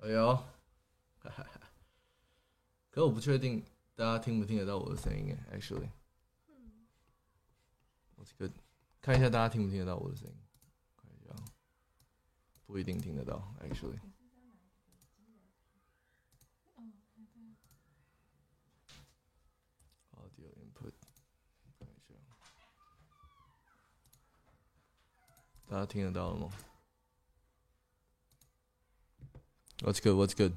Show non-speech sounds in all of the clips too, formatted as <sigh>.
哎呦，<laughs> 可我不确定大家听不听得到我的声音哎，actually，我这个看一下大家听不听得到我的声音，看一下，不一定听得到，actually。Audio input，看一下，大家听得到了吗？？What's good? What's good?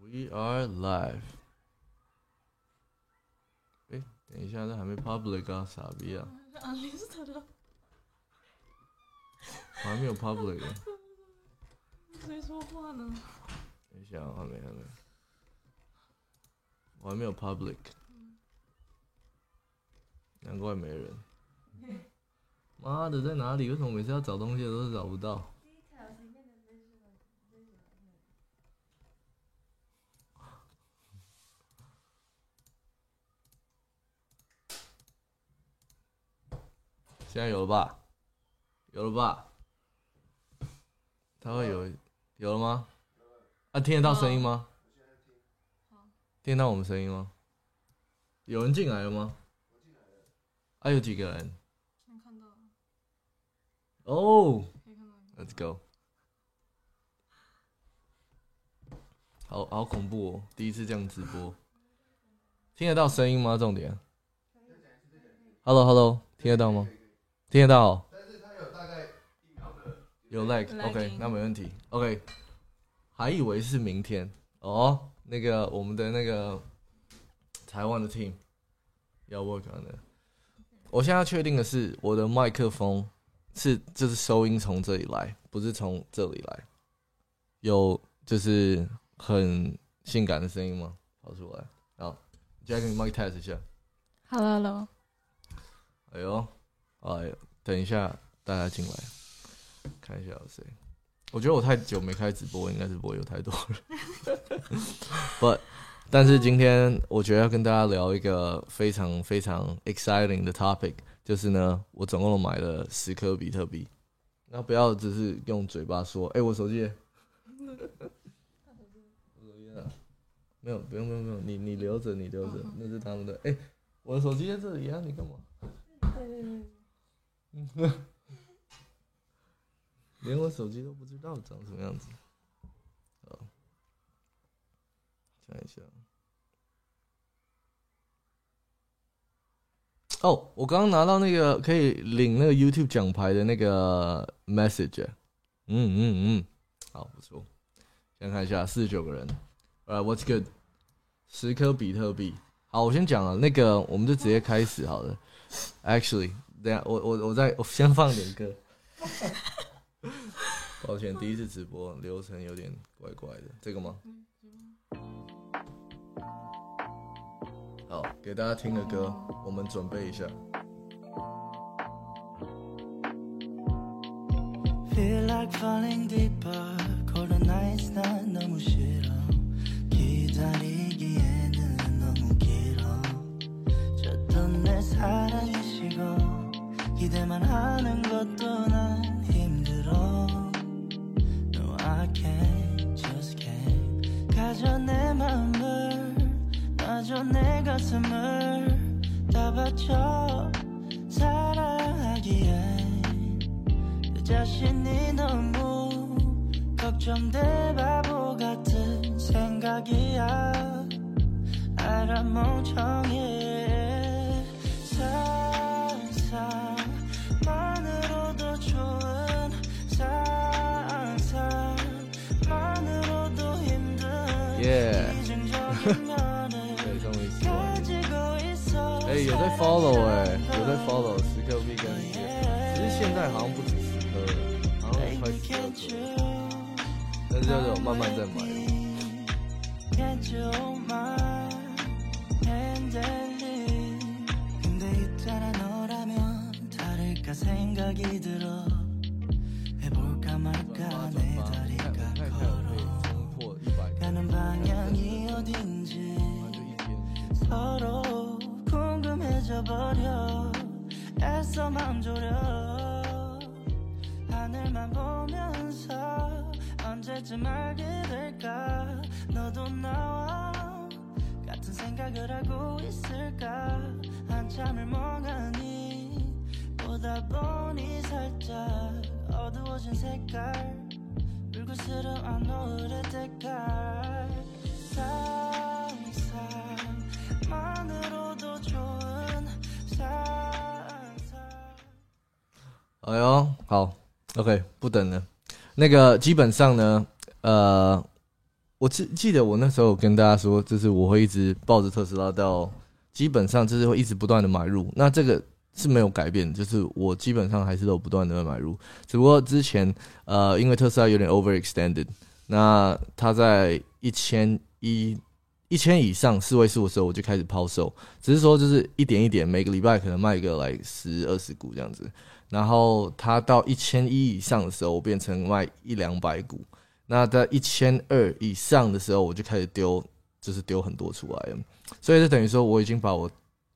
We are live. 哎，等一下，这还没 public 啊，傻逼啊！啊，你是他的，我还没有 public <laughs> 啊。谁说话呢？等一下啊，还没，还没，我还没有 public，难怪没人。 妈的，在哪里？为什么每次要找东西都是找不到？现在有了吧？有了吧？它会有有了吗？啊，听得到声音吗？听得到我们声音吗？有人进来了吗？啊，有几个人？哦、可以看到。l e t s go。好好恐怖哦！第一次这样直播，听得到声音吗？重点。Hello，Hello，听得到吗？听得到哦。有 lag，OK，、Lagging 那没问题。OK，还以为是明天哦。那个我们的那个台湾的 team 要 work on 的。我现在要确定的是，我的麦克风是就是收音从这里来，不是从这里来。有就是很性感的声音吗？跑出来。好，Jack，你 mic test 一下。Hello，Hello，哎呦，哎，等一下大家进来，看一下有谁。我觉得我太久没开直播，应该是不会有太多人。<laughs> 不，但是今天我觉得要跟大家聊一个非常非常 exciting 的 topic，就是呢，我总共买了十颗比特币。那不要只是用嘴巴说，哎、我手机，我手机呢？没有，不用不用不用，你你留着，你留着，那是他们的。哎、我的手机在这里啊，你干嘛？连我手机都不知道长什么样子。好，看一下。哦，我刚刚拿到那个可以领那个 YouTube 奖牌的那个 message，嗯嗯嗯，好不错。先看一下，四十九个人，呃，What's good？十颗比特币。好，我先讲了，那个我们就直接开始好了。Actually，等下我我我再我先放点歌。<laughs> 抱歉，第一次直播流程有点怪怪的，这个吗？好，给大家听个歌，我们准备一下。 Feel like falling deeper cold nights 난 너무 싫어 기다리기에는 너무 길어 줬던 내 사랑이 식어 기대만 하는 것도 난 힘들어 No I can't just can't 가져 내 맘을 놔줘 내 가슴을 다 바쳐 사랑하기에. 내 자신이 너무 걱정돼 바보 같은 생각이야. 알아 멍청해 诶有在 follow 诶有在 follow 十刻币跟音乐其实现在好像不止十颗了好像快十以看了。但是要有慢慢再买 빠져버려. 애써 맘 졸여 하늘만 보면서 언제쯤 알게 될까? 너도 나와 같은 생각을 하고 있을까? 한참을 멍하니 보다 보니 살짝 어두워진 색깔 불그스름한 노을의 색깔. 哎呦，好，OK，不等了。那个基本上呢，呃，我记记得我那时候跟大家说，就是我会一直抱着特斯拉到，基本上就是会一直不断的买入。那这个是没有改变，就是我基本上还是都不断的买入。只不过之前呃，因为特斯拉有点 overextended，那它在一千一一千以上四位数的时候，我就开始抛售，只是说就是一点一点，每个礼拜可能卖个来十二十股这样子。然后它到一千一以上的时候，我变成卖一两百股。那在一千二以上的时候，我就开始丢，就是丢很多出来了。所以就等于说，我已经把我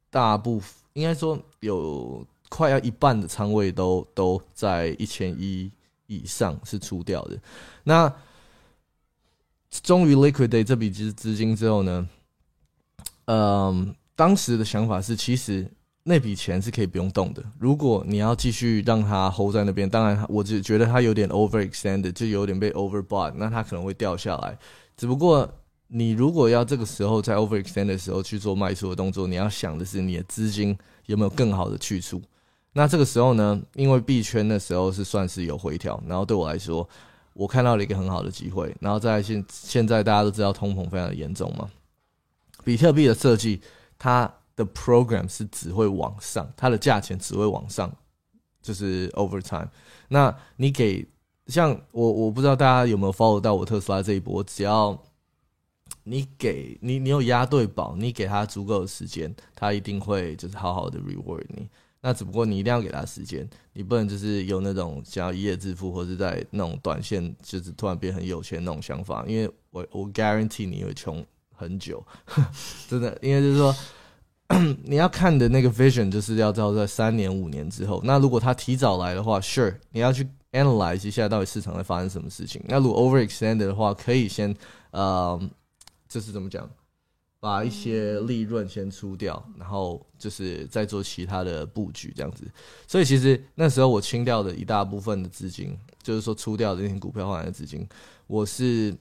大部分，应该说有快要一半的仓位都都在一千一以上是出掉的。那终于 liquidate 这笔资资金之后呢，嗯，当时的想法是，其实那笔钱是可以不用动的。如果你要继续让它 hold 在那边，当然我只觉得它有点 overextended，就有点被 overbought，那它可能会掉下来。只不过你如果要这个时候在 overextend 的时候去做卖出的动作，你要想的是你的资金有没有更好的去处。那这个时候呢，因为币圈的时候是算是有回调，然后对我来说，我看到了一个很好的机会。然后在现现在大家都知道通膨非常的严重嘛，比特币的设计它的 program 是只会往上，它的价钱只会往上，就是 over time。那你给像我，我不知道大家有没有 follow 到我特斯拉这一波，只要你给你你有押对宝，你给他足够的时间，他一定会就是好好的 reward 你。那只不过你一定要给他时间，你不能就是有那种想要一夜致富，或者在那种短线就是突然变很有钱那种想法，因为我我 guarantee 你会穷很久，<laughs> 真的，因为就是说 <clears throat> 你要看的那个 vision 就是要到在三年五年之后。那如果他提早来的话，sure 你要去 analyze 一下到底市场会发生什么事情。那如果 overextended 的话，可以先呃，就是怎么讲？把一些利润先出掉，然后就是再做其他的布局，这样子。所以其实那时候我清掉的一大部分的资金，就是说出掉的那些股票换来的资金，我是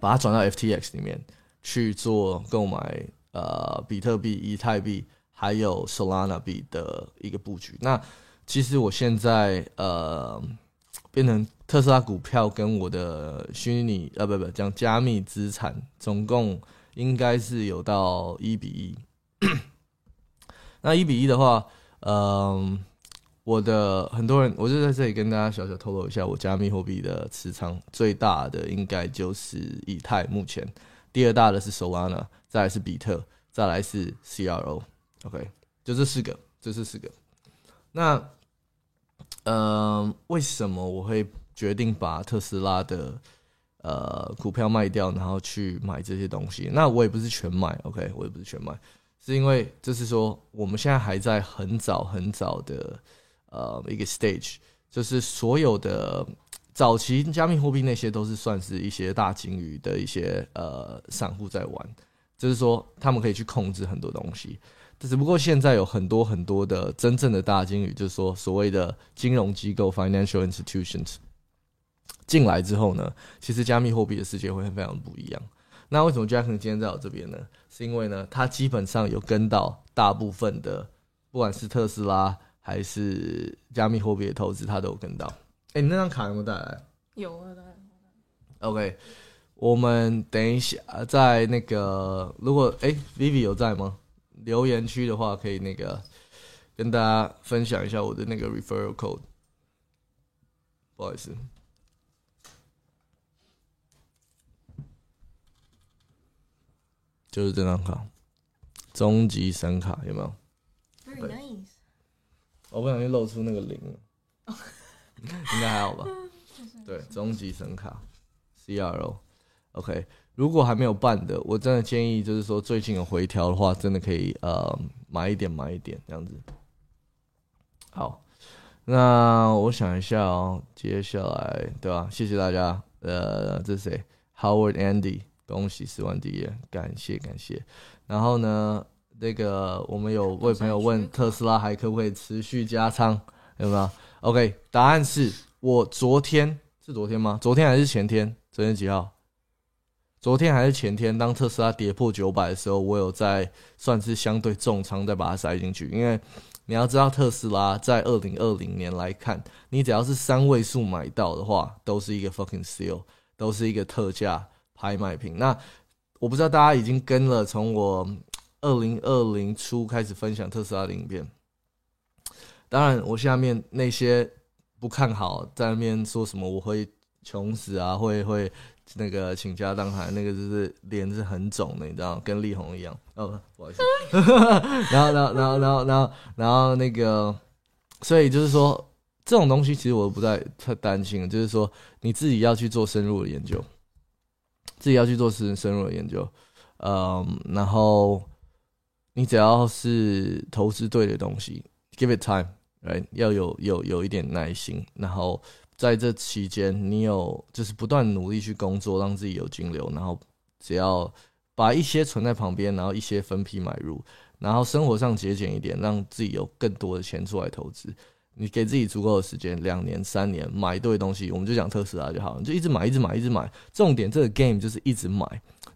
把它转到 FTX 里面去做购买呃比特币、以太币还有 Solana 币的一个布局。那其实我现在呃变成特斯拉股票跟我的虚拟呃不不讲加密资产总共。应该是有到一比一，<clears throat> 那一比一的话，嗯，我的很多人，我就在这里跟大家小小透露一下，我加密货币的持仓最大的应该就是以太，目前第二大的是 Solana，再来是比特，再来是 CRO，OK，就这四个，这是四个。那，嗯，为什么我会决定把特斯拉的？呃，股票卖掉，然后去买这些东西。那我也不是全买，OK，我也不是全买，是因为就是说，我们现在还在很早很早的呃一个 stage，就是所有的早期加密货币那些都是算是一些大金鱼的一些呃散户在玩，就是说他们可以去控制很多东西。只不过现在有很多很多的真正的大金鱼，就是说所谓的金融机构 （financial institutions）。进来之后呢，其实加密货币的世界会非常不一样。那为什么 Jack 今天在我这边呢？是因为呢，他基本上有跟到大部分的，不管是特斯拉还是加密货币的投资，他都有跟到。哎，你那张卡有没有带来？有啊，带。OK，我们等一下在那个，如果哎，Vivi 有在吗？留言区的话，可以那个跟大家分享一下我的那个 referral code。不好意思。就是这张卡，终极神卡有没有？Very nice。我不小心露出那个零了，<laughs> <laughs> 应该还好吧？对，终极神卡，CRO，OK。如果还没有办的，我真的建议就是说，最近有回调的话，真的可以呃买一点买一点这样子。好，那我想一下哦，接下来对吧？谢谢大家。呃，这是谁？Howard Andy，恭喜十万第一，感谢感谢。然后呢，那个我们有位朋友问特斯拉还可不可以持续加仓，有没有？OK，答案是我昨天是昨天吗？昨天还是前天？昨天几号？昨天还是前天？当特斯拉跌破九百的时候，我有在算是相对重仓，再把它塞进去，因为。你要知道，特斯拉在二零二零年来看，你只要是三位数买到的话，都是一个 fucking s e a l 都是一个特价拍卖品。那我不知道大家已经跟了从我二零二零初开始分享特斯拉的影片。当然，我下面那些不看好，在那边说什么我会穷死啊，会会。那个倾家荡产，那个就是脸是很肿的，你知道，跟力宏一样。哦，不好意思。然后，然后，然后，然后，然后，然后那个，所以就是说，这种东西其实我不太太担心，就是说你自己要去做深入的研究，自己要去做深深入的研究。嗯，然后你只要是投资对的东西，give it time，要有有有一点耐心，然后。在这期间，你有就是不断努力去工作，让自己有金流，然后只要把一些存在旁边，然后一些分批买入，然后生活上节俭一点，让自己有更多的钱出来投资。你给自己足够的时间，两年、三年买一堆东西，我们就讲特斯拉就好，你就一直买、一直买、一直买。重点这个 game 就是一直买，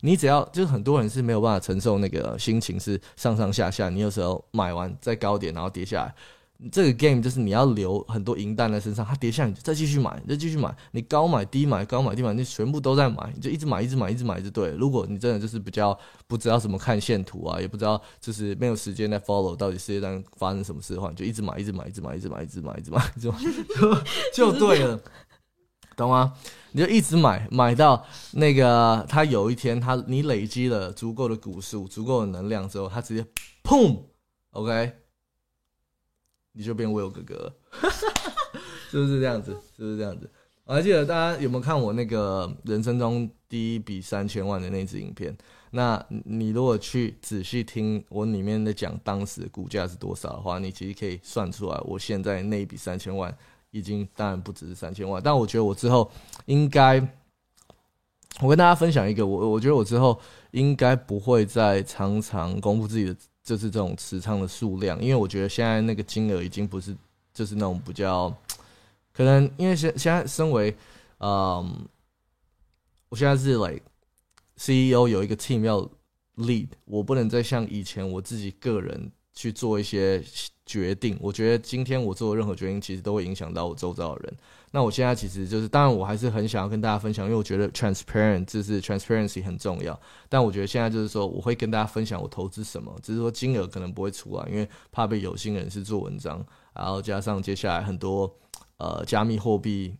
你只要就是很多人是没有办法承受那个心情是上上下下，你有时候买完在高点，然后跌下来。这个 game 就是你要留很多银弹在身上，它跌下你就再继续买，再继续买，你高买低买，高买低买，你全部都在买，你就一直买，一直买，一直买，就对。如果你真的就是比较不知道怎么看线图啊，也不知道就是没有时间在 follow 到底世界上发生什么事的话，你就一直买，一直买，一直买，一直买，一直买，一直买，一直买，就就对了，懂吗？你就一直买，买到那个它有一天它你累积了足够的股数、足够的能量之后，它直接砰，OK。你就变 Will 哥哥，<laughs> 是不是这样子？是不是这样子？我还记得大家有没有看我那个人生中第一笔三千万的那支影片？那你如果去仔细听我里面的讲当时股价是多少的话，你其实可以算出来，我现在那一笔三千万已经当然不只是三千万，但我觉得我之后应该，我跟大家分享一个，我我觉得我之后应该不会再常常公布自己的。就是这种持仓的数量，因为我觉得现在那个金额已经不是，就是那种比较可能，因为现现在身为，嗯，我现在是 like CEO 有一个 team 要 lead，我不能再像以前我自己个人去做一些决定。我觉得今天我做的任何决定，其实都会影响到我周遭的人。那我现在其实就是，当然我还是很想要跟大家分享，因为我觉得 transparent 就是 transparency 很重要。但我觉得现在就是说，我会跟大家分享我投资什么，只是说金额可能不会出来，因为怕被有心人士做文章，然后加上接下来很多呃加密货币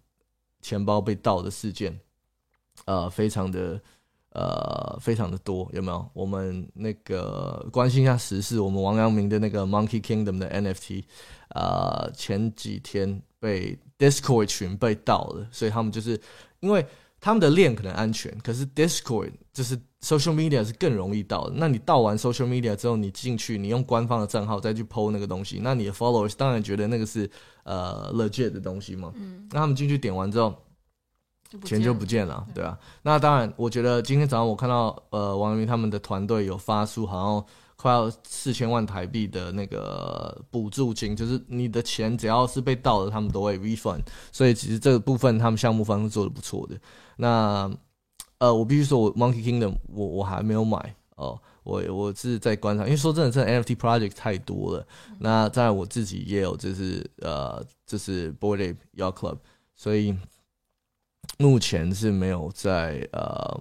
钱包被盗的事件，呃，非常的呃非常的多，有没有？我们那个关心一下时事，我们王阳明的那个 Monkey Kingdom 的 NFT，呃，前几天被。Discord 群被盗了，所以他们就是因为他们的链可能安全，可是 Discord 就是 social media 是更容易盗的。那你盗完 social media 之后，你进去，你用官方的账号再去 PO 那个东西，那你的 followers 当然觉得那个是呃 legit 的东西嘛。嗯。那他们进去点完之后，钱就不见了，对啊。那当然，我觉得今天早上我看到呃王阳明他们的团队有发出好像。快要四千万台币的那个补助金，就是你的钱只要是被盗了，他们都会 refund。所以其实这个部分他们项目方是做的不错的。那呃，我必须说，我 Monkey Kingdom 我我还没有买哦，我我是在观察，因为说真的，这 NFT project 太多了。那在我自己也有，就是呃，就是 Board Ape Yacht Club，所以目前是没有在呃。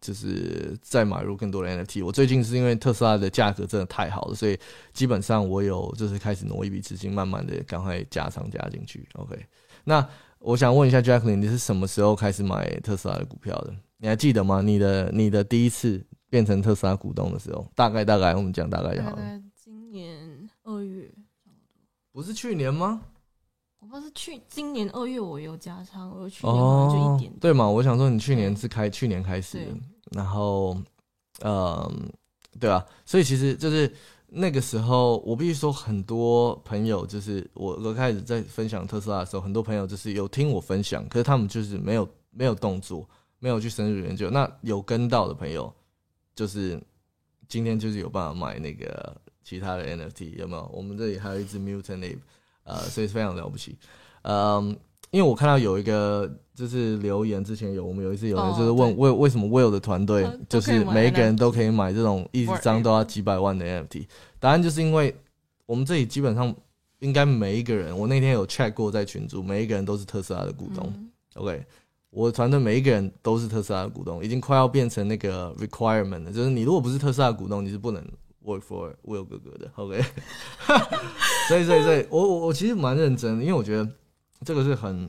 就是再买入更多的 NFT。我最近是因为特斯拉的价格真的太好了，所以基本上我有就是开始挪一笔资金，慢慢的赶快加仓加进去。OK，那我想问一下 Jacqueline，你是什么时候开始买特斯拉的股票的？你还记得吗？你的你的第一次变成特斯拉股东的时候，大概大概我们讲大概就好了。今年二月，不是去年吗？我不是去今年二月我有加仓，我去年就一点。对嘛？我想说你去年是开去年开始，然后，嗯，对啊，所以其实就是那个时候，我必须说，很多朋友就是我我开始在分享特斯拉的时候，很多朋友就是有听我分享，可是他们就是没有没有动作，没有去深入研究。那有跟到的朋友，就是今天就是有办法买那个其他的 NFT，有没有？我们这里还有一只 Mutant Ape，呃，所以是非常了不起。嗯，因为我看到有一个就是留言，之前有我们有一次有人哦就是问为为什么 Will 的团队就是每一个人都可以买这种一张都要几百万的 NFT，答案就是因为我们这里基本上应该每一个人，我那天有 check 过在群组，每一个人都是特斯拉的股东。嗯 OK，我的团队每一个人都是特斯拉的股东，已经快要变成那个 requirement 了，就是你如果不是特斯拉的股东，你是不能 work for Will 哥哥的。OK，<laughs> 所以所以所以我我我其实蛮认真的，因为我觉得这个是很。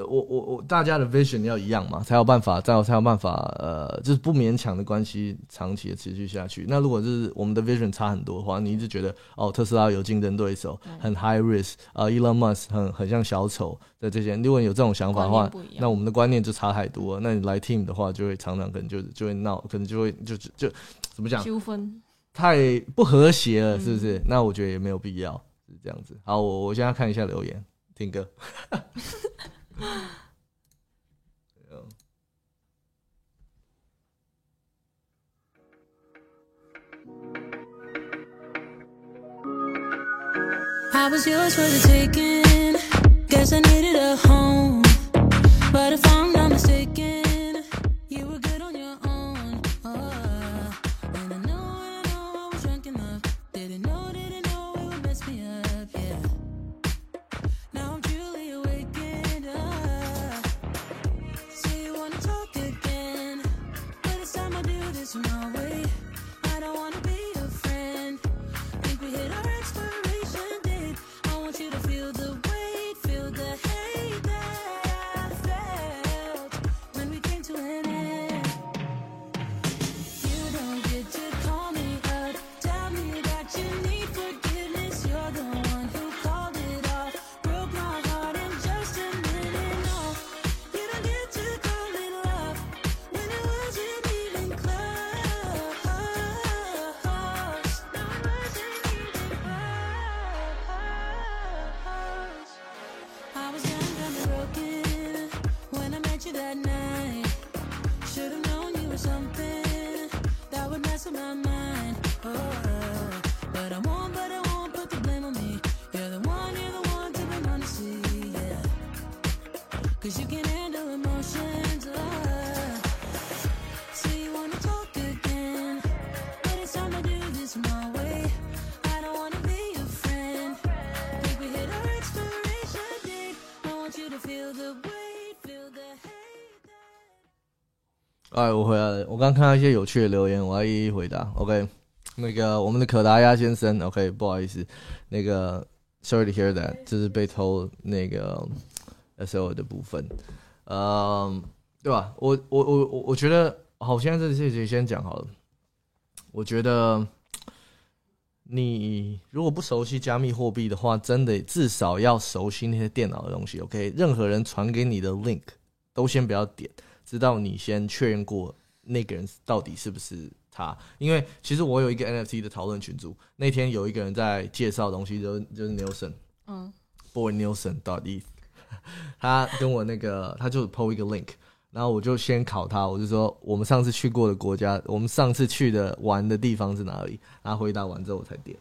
呃我我我大家的 vision 要一样嘛，才有办法，才有才有办法，呃，就是不勉强的关系长期的持续下去。那如果是我们的 vision 差很多的话，你一直觉得哦，特斯拉有竞争对手，很 high risk，呃，Elon Musk 很很像小丑的这些，如果你有这种想法的话那我们的观念就差太多了。那你来 team 的话，就会常常可能就就会闹，可能就会就就就怎么讲，纠纷，太不和谐了，是不嗯是？那我觉得也没有必要，是这样子。好，我我现在看一下留言，听歌。<laughs> I was yours for the taking. Guess I needed a home. But if I'm not mistaken, 哎，我回来了。我刚看到一些有趣的留言，我要一一回答。OK，那个我们的可达鸭先生，OK，不好意思，那个 Sorry to hear that，就是被偷那个 SL 的部分，嗯，对吧？我我我我我觉得，好，现在这这节先讲好了。我觉得你如果不熟悉加密货币的话，真的至少要熟悉那些电脑的东西。OK，任何人传给你的 link 都先不要点。直到你先确认过那个人到底是不是他。因为其实我有一个 NFT 的讨论群组，那天有一个人在介绍东西，就就是 Nielsen 嗯 boy Nielsen dot e，<laughs> 他跟我那个他就 PO 一个 link。然后我就先考他，我就说我们上次去过的国家，我们上次去的玩的地方是哪里？他回答完之后我才点，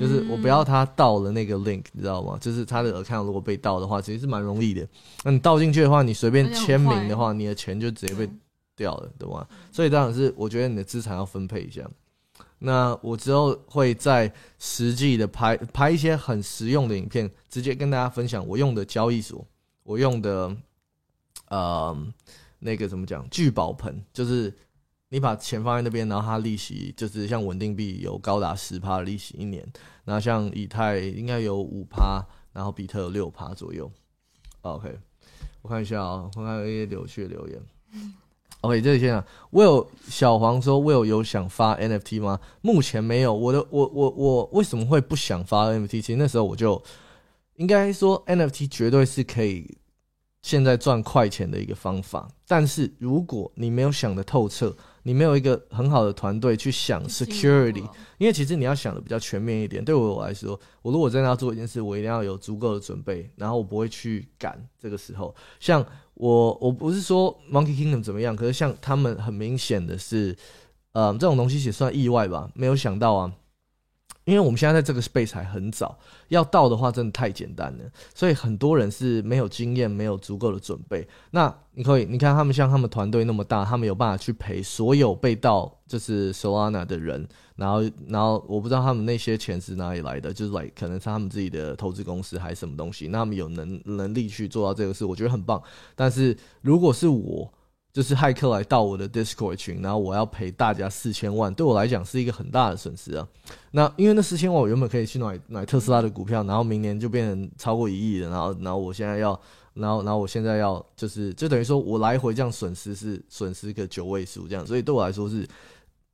就是我不要他盗了那个 link，你知道吗？就是他的 account 如果被盗的话，其实是蛮容易的。那你盗进去的话，你随便签名的话，你的钱就直接被掉了，对吗？所以当然是我觉得你的资产要分配一下。那我之后会在实际的拍拍一些很实用的影片，直接跟大家分享我用的交易所，我用的呃那个怎么讲聚宝盆，就是你把钱放在那边，然后它利息就是像稳定币有高达十趴利息一年，然后像以太应该有五趴，然后比特有六趴左右。OK，我看一下啊、我看有一些有趣的留言。OK，这里先讲，Will 小黄说，Will 有想发 NFT 吗？目前没有。我的，我我我为什么会不想发 NFT？其实那时候我就应该说 NFT 绝对是可以现在赚快钱的一个方法。但是如果你没有想的透彻，你没有一个很好的团队去想 security，因为其实你要想的比较全面一点。对我来说，我如果真的要做一件事，我一定要有足够的准备，然后我不会去赶这个时候。像我，我不是说 Monkey Kingdom 怎么样，可是像他们很明显的是，呃，这种东西也算意外吧，没有想到啊。因为我们现在在这个 space 还很早，要到的话真的太简单了，所以很多人是没有经验、没有足够的准备。那你可以，你看他们像他们团队那么大，他们有办法去陪所有被盗就是 Solana 的人，然后，然后我不知道他们那些钱是哪里来的，就是 like 可能是他们自己的投资公司还是什么东西，那他们有能能力去做到这个事，我觉得很棒。但是如果是我，就是骇客来到我的 Discord 群，然后我要赔大家四千万，对我来讲是一个很大的损失啊。那因为那四千万我原本可以去买买特斯拉的股票，然后明年就变成超过一亿的，然后然后我现在要，然后然后我现在要就是就等于说我来回这样损失是损失个九位数这样，所以对我来说是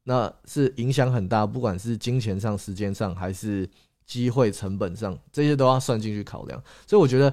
那是影响很大，不管是金钱上、时间上还是机会成本上，这些都要算进去考量。所以我觉得。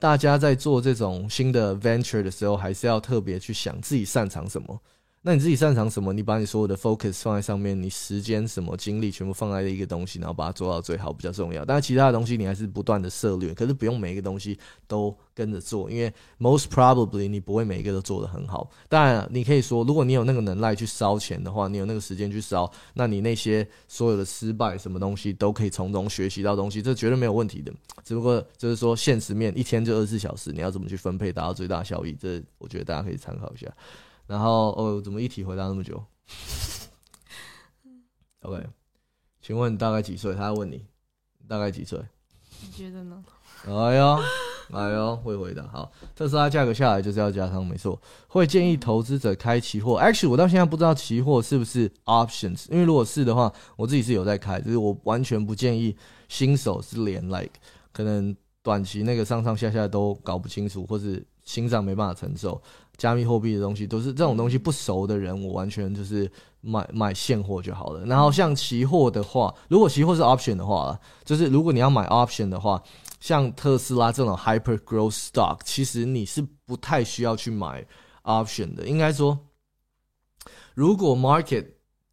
大家在做这种新的 venture 的时候，还是要特别去想自己擅长什么。那你自己擅长什么？你把你所有的 focus 放在上面，你时间、什么精力全部放在一个东西，然后把它做到最好比较重要。但是其他的东西你还是不断的涉略，可是不用每一个东西都跟着做，因为 most probably 你不会每一个都做得很好。当然，你可以说，如果你有那个能耐去烧钱的话，你有那个时间去烧，那你那些所有的失败什么东西都可以从中学习到东西，这绝对没有问题的。只不过就是说现实面，一天就二十四小时，你要怎么去分配达到最大效益？这我觉得大家可以参考一下。然后哦，怎么一题回答那么久？<laughs> OK，请问大概几岁？他要问你大概几岁？你觉得呢？哎呦，哎呦，会回答。好，特斯拉价格下来就是要加仓，没错。会建议投资者开期货。Actually，我到现在不知道期货是不是 options，因为如果是的话，我自己是有在开，就是我完全不建议新手是连 like，可能短期那个上上下下都搞不清楚，或是心脏没办法承受。加密货币的东西都是这种东西，不熟的人我完全就是买买现货就好了。然后像期货的话，如果期货是 option 的话，就是如果你要买 option 的话，像特斯拉这种 hyper growth stock，其实你是不太需要去买 option 的。应该说，如果 market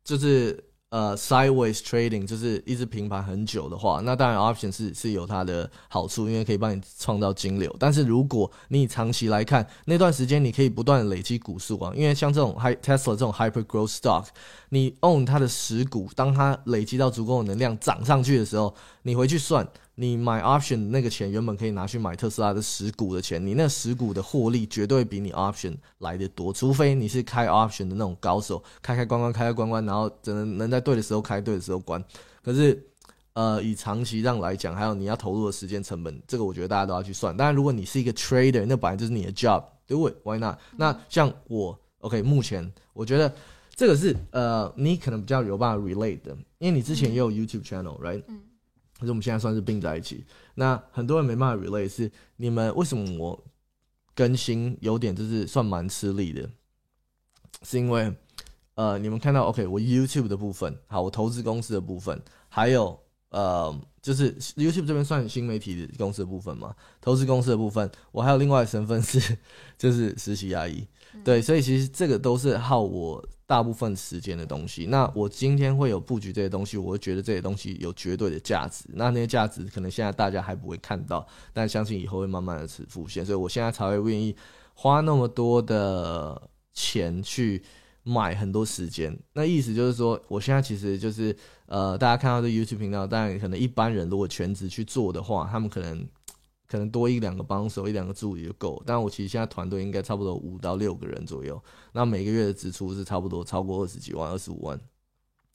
就是。呃，sideways trading 就是一直平盘很久的话，那当然 option 是是有它的好处，因为可以帮你创造金流。但是如果你长期来看，那段时间你可以不断累积股数啊，因为像这种 high Tesla 这种 hyper growth stock，你 own 它的实股，当它累积到足够的能量涨上去的时候，你回去算。你买 option 那个钱原本可以拿去买特斯拉的十股的钱，你那十股的获利绝对比你 option 来的多，除非你是开 option 的那种高手，开开关关开开关关，然后只能能在对的时候开，对的时候关。可是，呃，以长期上来讲，还有你要投入的时间成本，这个我觉得大家都要去算。当然，如果你是一个 trader，那本来就是你的 job，对不对？Why not？那像我，OK，目前我觉得这个是呃，你可能比较有办法 relate 的，因为你之前也有 YouTube channel，right？嗯。可是我们现在算是并在一起，那很多人没办法 relate，是你们为什么我更新有点就是算蛮吃力的，是因为呃你们看到 OK 我 YouTube 的部分，好我投资公司的部分，还有呃就是 YouTube 这边算新媒体的公司的部分嘛，投资公司的部分，我还有另外的身份是 <laughs> 就是实习阿姨，对，所以其实这个都是耗我。大部分时间的东西，那我今天会有布局这些东西，我会觉得这些东西有绝对的价值。那那些价值可能现在大家还不会看到，但相信以后会慢慢的浮现。所以我现在才会愿意花那么多的钱去买很多时间。那意思就是说，我现在其实就是呃，大家看到这 YouTube 频道，但可能一般人如果全职去做的话，他们可能。可能多一两个帮手，一两个助理就够。但我其实现在团队应该差不多五到六个人左右。那每个月的支出是差不多超过二十几万、二十五万，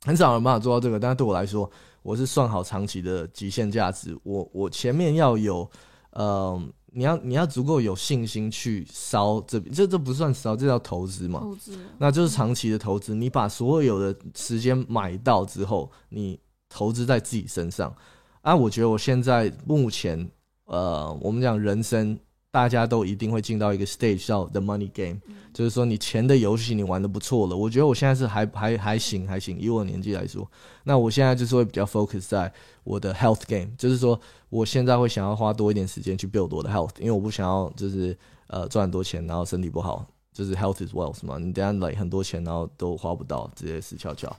很少人办法做到这个。但是对我来说，我是算好长期的极限价值。我我前面要有，呃，你要你要足够有信心去烧这这这不算烧，这叫投资嘛？投资，那就是长期的投资。你把所有的时间买到之后，你投资在自己身上。啊，我觉得我现在目前。呃，我们讲人生大家都一定会进到一个 stage 叫 the money game，、就是说你钱的游戏你玩的不错了。我觉得我现在是还还还行还行，以我的年纪来说，那我现在就是会比较 focus 在我的 health game，就是说我现在会想要花多一点时间去 build 我的 health，因为我不想要就是呃赚很多钱，然后身体不好，就是 health is wealth 嘛，你等下来很多钱，然后都花不到，直接死翘翘，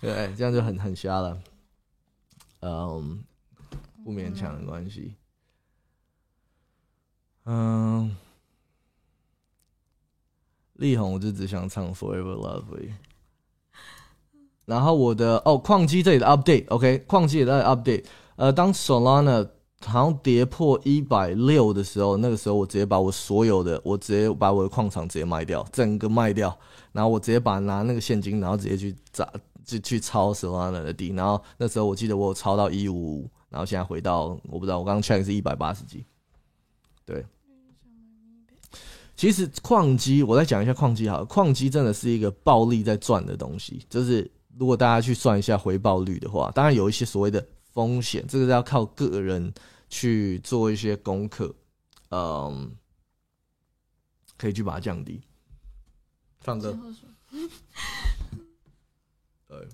对，这样就很很瞎了。嗯，不勉强的关系。嗯，嗯力宏，我就只想唱 Forever Lovely。然后我的哦，矿机这里的 update，OK，、矿机也在 update。呃，当 Solana 好像跌破一百六的时候，那个时候我直接把我所有的，我直接把我的矿场直接卖掉，整个卖掉，然后我直接把拿那个现金，然后直接去砸，就去抄 Solana 的地。然后那时候我记得我有抄到一五五，然后现在回到我不知道，我刚刚 check 是一百八十几。对，其实矿机，我再讲一下矿机好了，矿机真的是一个暴利在赚的东西，就是如果大家去算一下回报率的话，当然有一些所谓的风险，这个是要靠个人去做一些功课，嗯，可以去把它降低。放歌，喝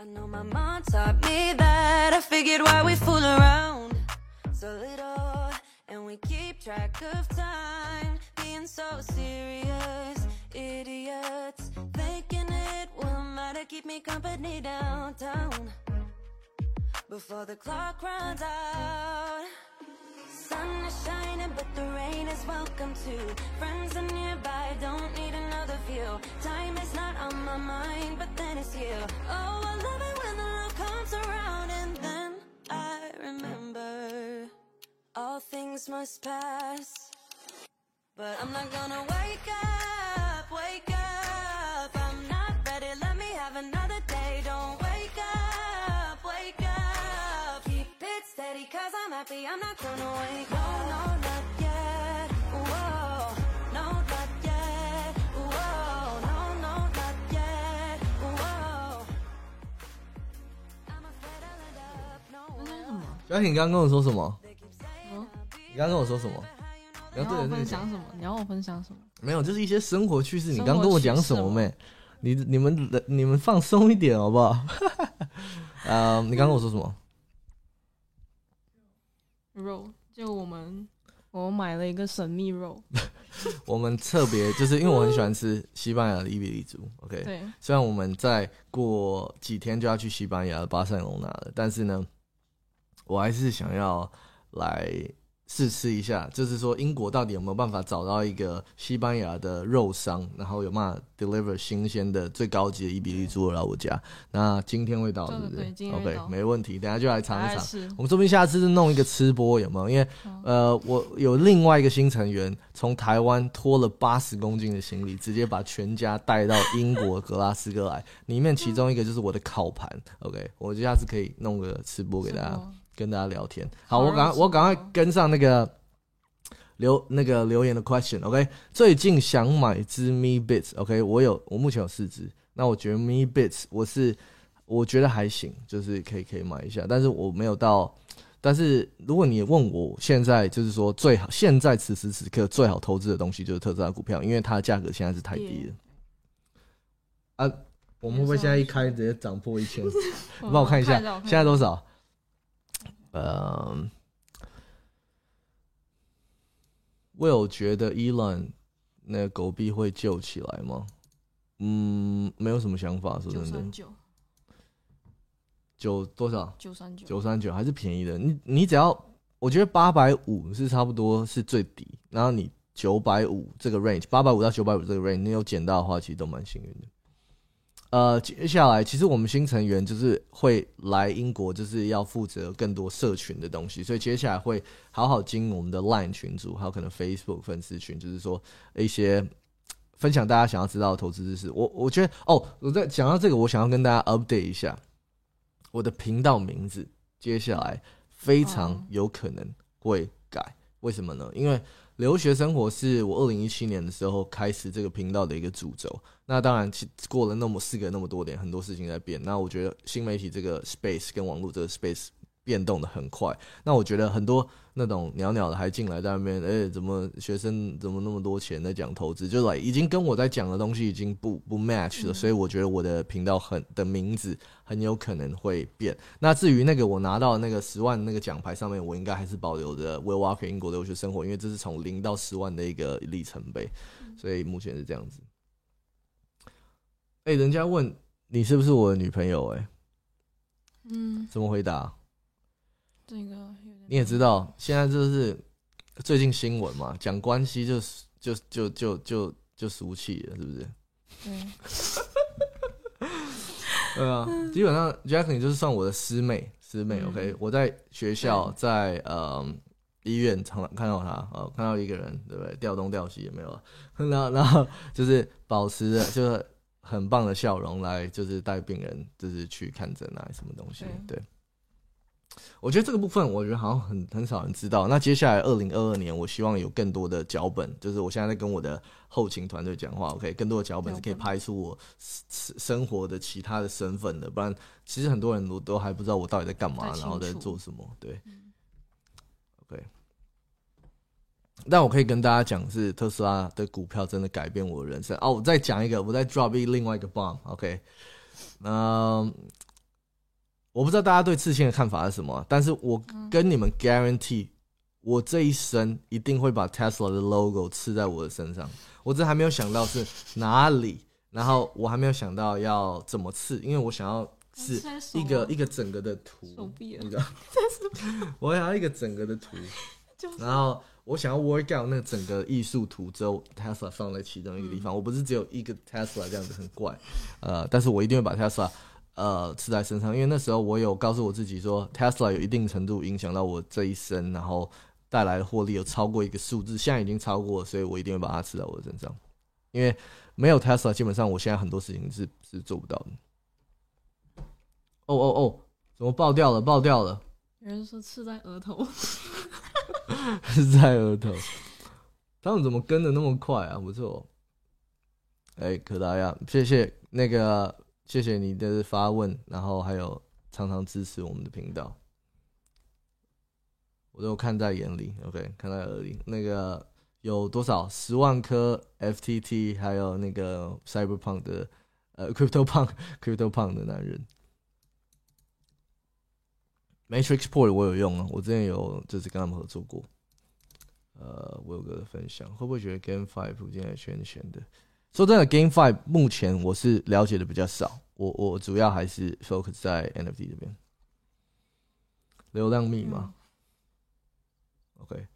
I know my mom taught me that. I figured why we fool around so little and we keep track of time. Being so serious, idiots. Thinking it will matter, keep me company downtown before the clock runs out. Sun is shining, but the rain is welcome too. Friends are nearby, don't need another view. Time is not on my mind, but then it's you. Oh, I love it when the love comes around, and then I remember all things must pass. But I'm not gonna wake up, wake up. 么？小挺刚刚跟我说什么？They keep saying 哦 I'll be 你刚刚跟我说什么？你你要我要对着那个讲分享什么？你要我分享什么？没有，就是一些生活趣事。你刚跟我讲什么妹？你你们你们放松一点好不好？呃，<laughs> 你刚跟我说什么？肉，就我们我买了一个神秘肉，<laughs> 我们特别就是因为我很喜欢吃西班牙的伊比利猪，OK。对，虽然我们再过几天就要去西班牙的巴塞隆纳了，但是呢，我还是想要来试吃一下，就是说英国到底有没有办法找到一个西班牙的肉商，然后有办法 deliver 新鲜的最高级的伊比利猪来我家。那今天会到是不是对？OK，到没问题，等下就来尝一尝。我们说不定下次就弄一个吃播，有没有？因为呃，我有另外一个新成员从台湾拖了八十公斤的行李，直接把全家带到英国格拉斯哥来。里面其中一个就是我的烤盘，OK，我下次可以弄个吃播给大家，跟大家聊天。好，我赶快我赶快跟上那个留那个留言的 question，OK、最近想买只 Me Bits，OK，、我有我目前有四只，那我觉得 Me Bits 我是我觉得还行，就是可以可以买一下，但是我没有到。但是如果你问我现在就是说最好，现在此时此刻最好投资的东西就是特斯拉股票，因为它的价格现在是太低了。啊，我们会不会现在一开直接涨破一千？你 <laughs> 帮我看一下，现在多？少？呃，Will 觉得 Elon 那个狗币会救起来吗？嗯，没有什么想法，说真的九多少？九三九，九三九还是便宜的。你你只要，我觉得八百五是差不多是最低，然后你九百五这个 range，八百五到九百五这个 range，你有捡到的话，其实都蛮幸运的。呃，接下来其实我们新成员就是会来英国，就是要负责更多社群的东西，所以接下来会好好经营我们的 Line 群组，还有可能 Facebook 粉丝群，就是说一些分享大家想要知道的投资知识。我我觉得哦，我在讲到这个，我想要跟大家 update 一下我的频道名字，接下来非常哦有可能会改。为什么呢？因为留学生活是我二零一七年的时候开始这个频道的一个主轴。那当然，其过了那么四个那么多年，很多事情在变。那我觉得新媒体这个 space 跟网络这个 space 变动的很快。那我觉得很多那种袅袅的还进来在那边，哎、怎么学生怎么那么多钱在讲投资，就来已经跟我在讲的东西已经不不 match 了。所以我觉得我的频道很的名字很有可能会变。那至于那个我拿到那个十万那个奖牌上面，我应该还是保留着 Will Walker 英国留学生活，因为这是从零到十万的一个里程碑，所以目前是这样子。哎、人家问你是不是我的女朋友、哎，嗯，怎么回答？这个你也知道，现在就是最近新闻嘛，讲关系就是就就就就就俗气了，是不是？对，对啊，<laughs> 基本上 Jacqueline 就是算我的师妹，师妹。嗯 OK，我在学校，在呃医院常常看到她，哦，看到一个人，对不对？调东调西也没有啊，<laughs> 然后然后就是保持着就是很棒的笑容来，就是带病人就是去看诊啊，什么东西，对。我觉得这个部分，我觉得好像很很少人知道。那接下来二零二二年，我希望有更多的脚本，就是我现在在跟我的后勤团队讲话，OK，更多的脚本是可以拍出我生生活的其他的身份的，不然其实很多人都都还不知道我到底在干嘛，然后在做什么。对、但我可以跟大家讲，是特斯拉的股票真的改变我的人生。哦，我再讲一个，我再 drop 一另外一个 bomb，OK，、嗯、我不知道大家对刺青的看法是什么，但是我跟你们 guarantee，我这一生一定会把 Tesla 的 logo 刺在我的身上。我这还没有想到是哪里，然后我还没有想到要怎么刺，因为我想要是刺一个一个整个的图，手臂啊你知道，<laughs> <laughs> 我想要一个整个的图，<laughs> 然后我想要 work out 那个整个艺术图之后，Tesla 放在其中一个地方。我不是只有一个 Tesla 这样子很怪，呃，但是我一定会把 Tesla 呃刺在身上，因为那时候我有告诉我自己说，Tesla 有一定程度影响到我这一生，然后带来的获利有超过一个数字，现在已经超过了，所以我一定会把它刺在我的身上，因为没有 Tesla，基本上我现在很多事情是是做不到的。哦哦哦，怎么爆掉了？爆掉了！有人说刺在额头，是 <laughs> 在额头。他们怎么跟的那么快啊？不错。哎、可达亚，谢谢那个，谢谢你的发问，然后还有常常支持我们的频道，我都看在眼里。OK，看在耳里。那个有多少十万颗 FTT，还有那个 Cyberpunk 的呃 Crypto Punk Crypto Punk 的男人。Matrix Port 我有用啊，我之前有就是跟他们合作过。呃，我有个分享，会不会觉得 Game Five 现在圈钱的？说真的，Game Five 目前我是了解的比较少，我我主要还是 focus 在 NFT 这边，流量密码。OK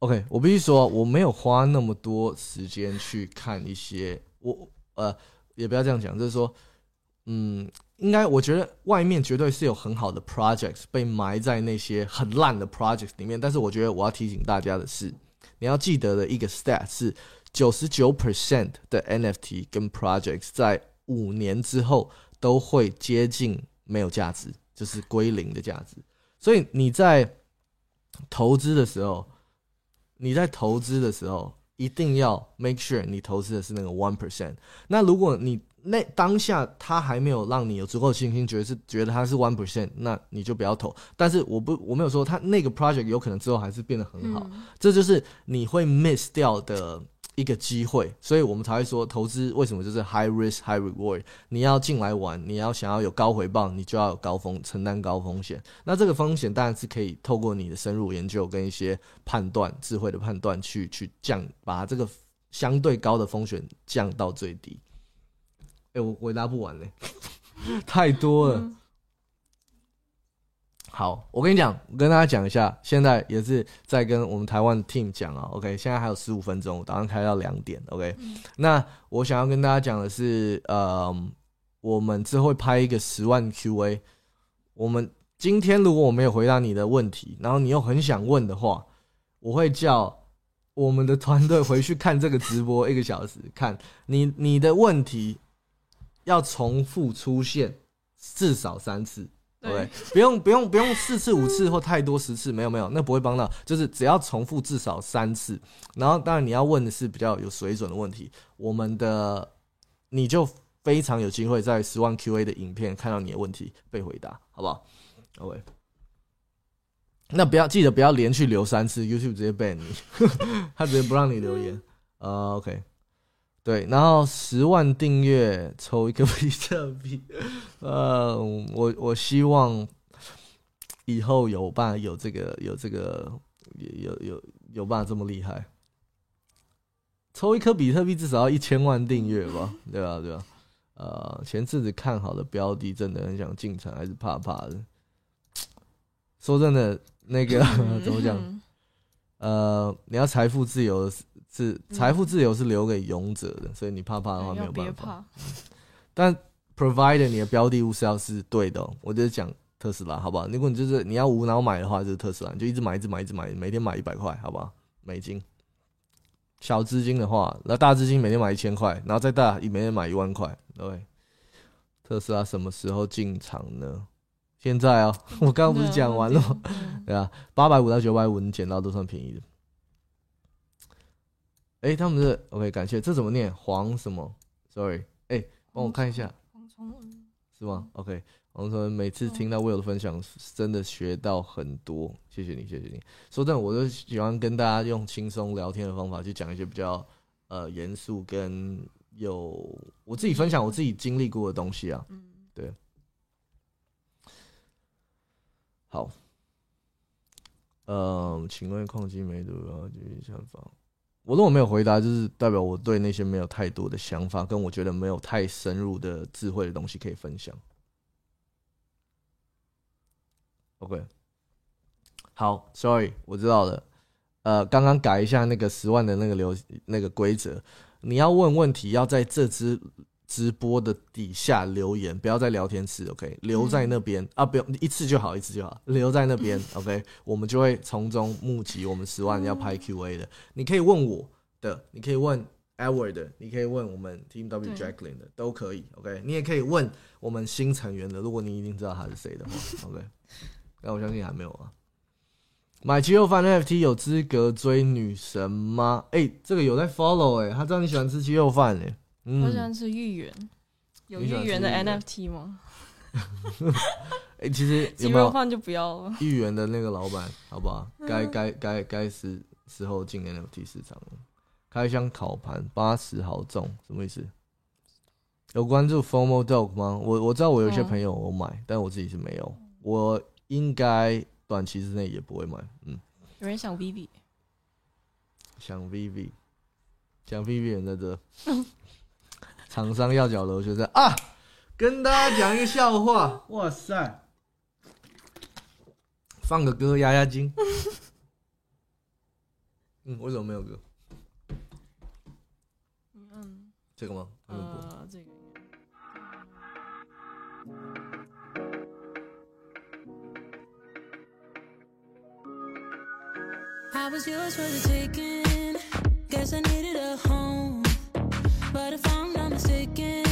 OK，我必须说，我没有花那么多时间去看一些，我呃也不要这样讲，就是说，嗯，应该我觉得外面绝对是有很好的 projects 被埋在那些很烂的 projects 里面，但是我觉得我要提醒大家的是，你要记得的一个 stat 是九十九 percent 的 NFT 跟 projects 在五年之后都会接近没有价值，就是归零的价值。所以你在投资的时候，你在投资的时候一定要 make sure 你投资的是那个 one percent。那如果你那当下他还没有让你有足够的信心，觉得是觉得他是 one percent，那你就不要投。但是我不我没有说他那个 project 有可能之后还是变得很好，嗯这就是你会 miss 掉的一个机会，所以我们才会说投资为什么就是 high risk high reward。你要进来玩，你要想要有高回报，你就要有高风承担高风险。那这个风险当然是可以透过你的深入研究跟一些判断、智慧的判断去去降，把这个相对高的风险降到最低。哎、我回答不完嘞，<laughs> 太多了。嗯好，我跟你讲，我跟大家讲一下，现在也是在跟我们台湾 team 讲啊。OK，现在还有十五分钟，我打算开到两点。OK，、那我想要跟大家讲的是，呃，我们之后会拍一个十万 QA。我们今天如果我没有回答你的问题，然后你又很想问的话，我会叫我们的团队回去看这个直播一个小时，看你你的问题要重复出现至少三次。对 OK，不用不用不用四次五次或太多十次，没有没有，那不会帮到，就是只要重复至少三次。然后当然你要问的是比较有水准的问题，我们的你就非常有机会在十万 QA 的影片看到你的问题被回答，好不好？OK。那不要记得不要连续留三次，YouTube 直接 ban 你，<laughs> 他直接不让你留言。呃，OK，对，然后十万订阅抽一个 <laughs> 比特币，呃，我我希望以后有办法有这个有这个有有有有办法这么厉害，抽一颗比特币至少要一千万订阅吧，对吧？对吧？呃，前阵子看好的标的，真的很想进场，还是怕怕的。<tsk> 说真的，那个 <laughs> 怎么讲？嗯呃，你要财富自由是是财富自由是留给勇者的，所以你怕怕的话没有办法。但 provider 你的标的物是要是对的哦、我就是讲特斯拉，好不好？如果你就是你要无脑买的话，就是特斯拉，你就一直买，一直买，一直买，每天买一百块，好不好？美金。小资金的话，那大资金每天买一千块，然后再大每天买一万块，对。特斯拉什么时候进场呢？现在啊，<laughs> 我刚刚不是讲完了吗？嗯 <laughs> 对啊，八百五到九百五，你捡到都算便宜的。哎、他们是 OK，感谢。这怎么念？黄什么？Sorry，哎、帮我看一下，黄崇文是吗？OK，黄崇文每次听到 Will 的分享，真的学到很多，谢谢你，谢谢你。说真的，我就喜欢跟大家用轻松聊天的方法去讲一些比较呃严肃跟有我自己分享我自己经历过的东西啊。嗯好，呃，请问矿机没读要继续想法？我如果没有回答，就是代表我对那些没有太多的想法，跟我觉得没有太深入的智慧的东西可以分享。OK，好，Sorry，我知道了。呃，刚刚改一下那个十万的那个流那个规则，你要问问题要在这支直播的底下留言，不要在聊天室，OK，留在那边、啊，不用一次就好，一次就好，留在那边，<laughs> OK，我们就会从中募集我们十万要拍 QA 的。你可以问我的，你可以问 Edward 的，你可以问我们 Team W Jacqueline 的，都可以，OK，你也可以问我们新成员的，如果你一定知道他是谁的话，OK，但我相信还没有啊。买鸡肉饭 NFT 有资格追女神吗？哎、这个有在 follow 哎、他知道你喜欢吃鸡肉饭哎、嗯，我喜欢吃芋圆，有芋圆的 NFT 吗？<laughs> 哎、其实鸡有没有肉饭就不要了。芋圆的那个老板，好不好？该该该该时时候进 NFT 市场了。开箱烤盘八十好重，什么意思？有关注 Formal Dog 吗？我我知道我有些嗯朋友我买，但我自己是没有。我应该短期之内也不会买。嗯，有人想 Vivi，想 VV，想 VV 人在这，厂商要缴楼学生啊！跟大家讲一个笑话，哇塞，放个歌压压惊。嗯，为什么没有歌？嗯这个吗？没有播呃，这个 I was yours for the taking. Guess I needed a home. But if I'm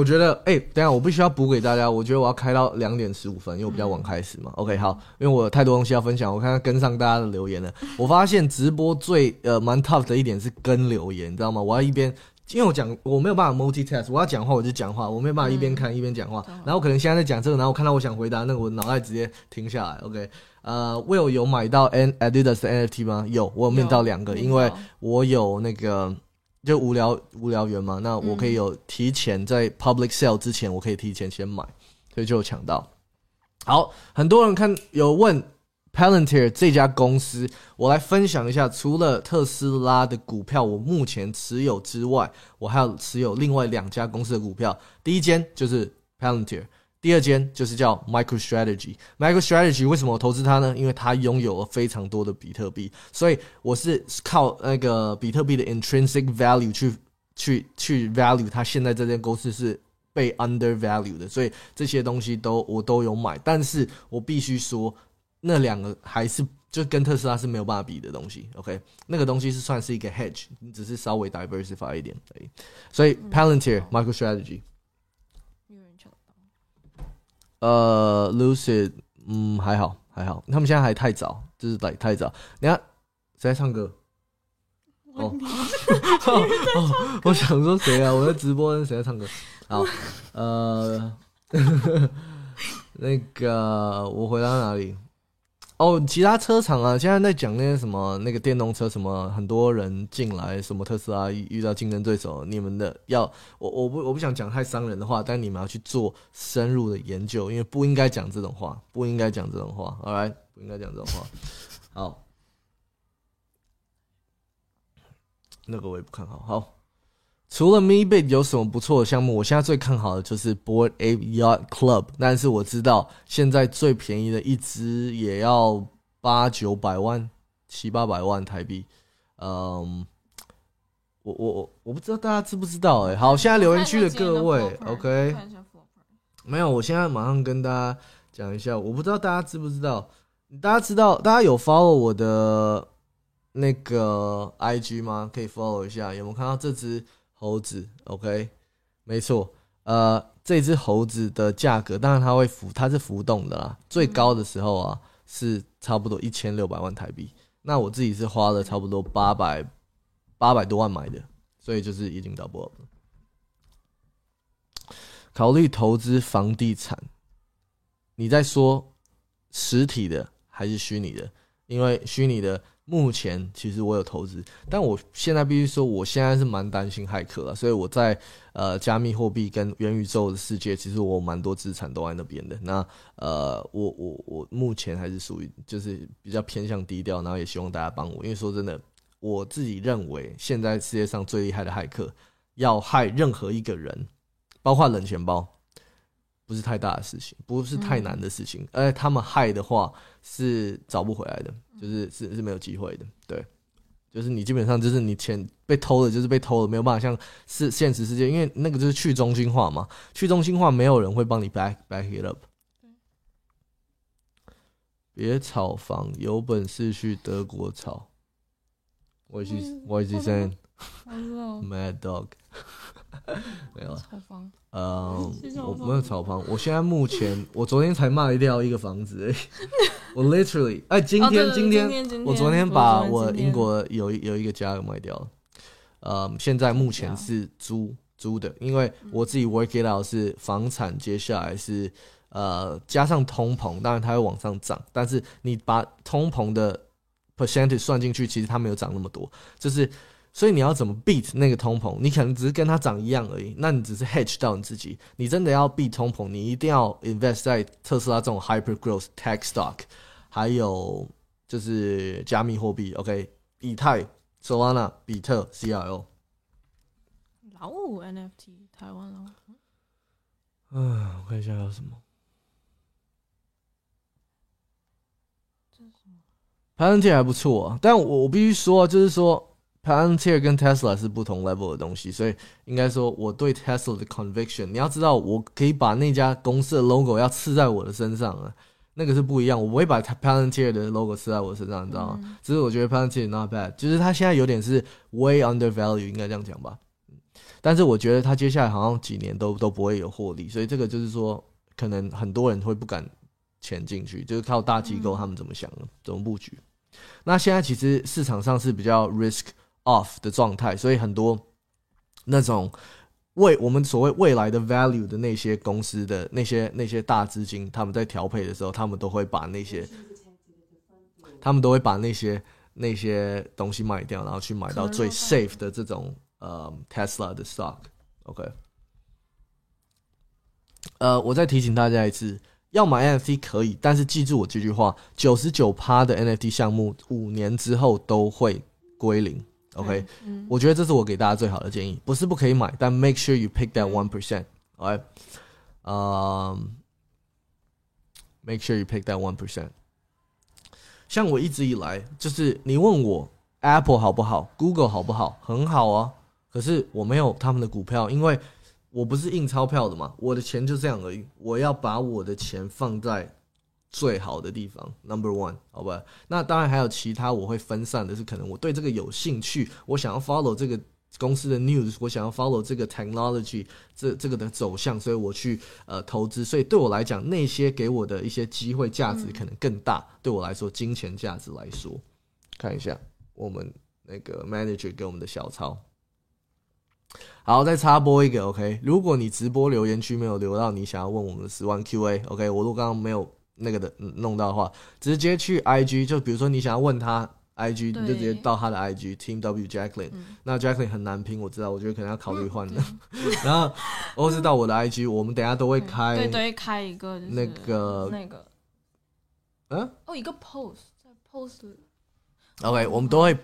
我觉得，哎、等下我必须要补给大家，我觉得我要开到两点十五分，因为我比较晚开始嘛。OK，好，因为我有太多东西要分享，我看看跟上大家的留言了。我发现直播最呃蛮 tough 的一点是跟留言，你知道吗？我要一边。因为我讲我没有办法 multitask，我要讲话我就讲话，我没有办法一边看一边讲话。然后可能现在在讲这个，然后我看到我想回答那个，我脑袋直接停下来。OK，呃，Will 有买到 N Adidas 的 NFT 吗？有，我有面到两个，因为我有那个就无聊无聊园嘛，那我可以有提前在 public sale 之前，我可以提前先买，所以就有抢到。好，很多人看有问 Palantir 这家公司，我来分享一下。除了特斯拉的股票我目前持有之外，我还有持有另外两家公司的股票。第一间就是 Palantir，第二间就是叫 MicroStrategy。MicroStrategy 为什么我投资它呢？因为它拥有了非常多的比特币，所以我是靠那个比特币的 intrinsic value 去去去 value 它现在这间公司是被 undervalue 的，所以这些东西都我都有买，但是我必须说，那两个还是就跟特斯拉是没有办法比的东西。OK，那个东西是算是一个 hedge，你只是稍微 diversify 一点而已。所以 Palantir、抢到，呃，Lucid，嗯，还好还好，他们现在还太早，就是来太早。你看谁在唱歌？<laughs> 哦，哦我想说谁啊？我在直播，谁在唱歌？好，呃，<laughs> 那个我回到哪里？哦，其他车厂啊，现在在讲那些什么那个电动车，什么很多人进来，什么特斯拉遇到竞争对手，你们的要我我不我不想讲太伤人的话，但你们要去做深入的研究，因为不应该讲这种话，不应该讲这种话，all right，不应该讲这种话。好，那个我也不看好。好，除了 MeBit 有什么不错的项目？我现在最看好的就是 Board Ape Yacht Club，但是我知道现在最便宜的一只也要八九百万、七八百万台币。嗯，我我我我不知道大家知不知道哎、好，现在留言区的各位，OK，没有，我现在马上跟大家讲一下，我不知道大家知不知道，大家知道，大家有 follow 我的那个 IG 吗？可以 follow 一下，有没有看到这只猴子？OK，没错，呃，这只猴子的价格，当然它会浮，它是浮动的啦，最高的时候啊是差不多一千六百万台币，那我自己是花了差不多八百八百多万买的，所以就是已经 double up 了。考虑投资房地产，你在说实体的还是虚拟的？因为虚拟的目前其实我有投资，但我现在必须说，我现在是蛮担心骇客了，所以我在呃加密货币跟元宇宙的世界，其实我蛮多资产都在那边的。那呃，我我我目前还是属于就是比较偏向低调，然后也希望大家帮我，因为说真的，我自己认为现在世界上最厉害的骇客，要害任何一个人，包括冷钱包，不是太大的事情，不是太难的事情。而且他们害的话是找不回来的，就是是是没有机会的。对，就是你基本上就是你钱被偷了，就是被偷了，没有办法像是现实世界，因为那个就是去中心化嘛，去中心化没有人会帮你 back back it up。别炒房，有本事去德国炒。我是嗯我是 saying 我知道 <laughs> mad dog，<laughs> 没有了。炒房，呃 <laughs> 是，炒房我没有炒房，我现在目前，我昨天才卖掉一个房子我 literally，哎，今天今天今天我昨天天把我英国有一有一个家给卖掉了，呃，现在目前是租租的，因为我自己 work it out 是房产接下来是呃加上通膨，当然它会往上涨，但是你把通膨的 percentage 算进去，其实它没有涨那么多，就是。所以你要怎么 beat 那个通膨？你可能只是跟它涨一样而已，那你只是 hedge 到你自己。你真的要 beat 通膨，你一定要 invest 在特斯拉这种 hyper growth tech stock，还有就是加密货币，OK，以太、Solana、比特、CRO。老五 NFT 台湾老五，嗯，我看一下还有什么。Palantir 还不错啊，但我我必须说，就是说 Palantir 跟 Tesla 是不同 level 的东西，所以应该说我对 Tesla 的 conviction，你要知道，我可以把那家公司的 logo 要刺在我的身上啊，那个是不一样，我不会把 Palantir 的 logo 刺在我身上，你知道吗？只是我觉得 Palantir not bad，就是它现在有点是 way undervalue，应该这样讲吧。但是我觉得它接下来好像几年都都不会有获利，所以这个就是说，可能很多人会不敢潜进去，就是靠大机构他们怎么想，怎么布局。那现在其实市场上是比较 risk off 的状态，所以很多那种未我们所谓未来的 value 的那些公司的那些那些大资金，他们在调配的时候，他们都会把那些，他们都会把那些那些东西卖掉，然后去买到最 safe 的这种呃 Tesla 的 stock。OK，呃，我再提醒大家一次，要买 NFT 可以，但是记住我这句话：九十九趴的 NFT 项目五年之后都会归零。OK，、嗯我觉得这是我给大家最好的建议，不是不可以买，但 make sure you pick that one percent。OK，嗯、m a k e sure you pick that one percent。像我一直以来，就是你问我 Apple 好不好，Google 好不好，很好啊。可是我没有他们的股票，因为我不是印钞票的嘛，我的钱就这样而已。我要把我的钱放在最好的地方，Number one，好吧？那当然还有其他我会分散的是，可能我对这个有兴趣，我想要 follow 这个公司的 news，我想要 follow 这个 technology 这这个的走向，所以我去呃投资。所以对我来讲，那些给我的一些机会价值可能更大。对我来说，金钱价值来说，看一下我们那个 manager 给我们的小抄。好，再插播一个 OK。如果你直播留言区没有留到你想要问我们的十万 QA，OK，、我如果刚刚没有那个的嗯弄到的话，直接去 IG，就比如说你想要问他 IG，你就直接到他的 IG Team W Jacqueline、嗯那 Jacqueline 很难拼，我知道，我觉得可能要考虑换的。<laughs> 然后或是到我的 IG，我们等下都会开。对都会，开一个那个那个嗯哦，一个 post 在 post，OK，我们都会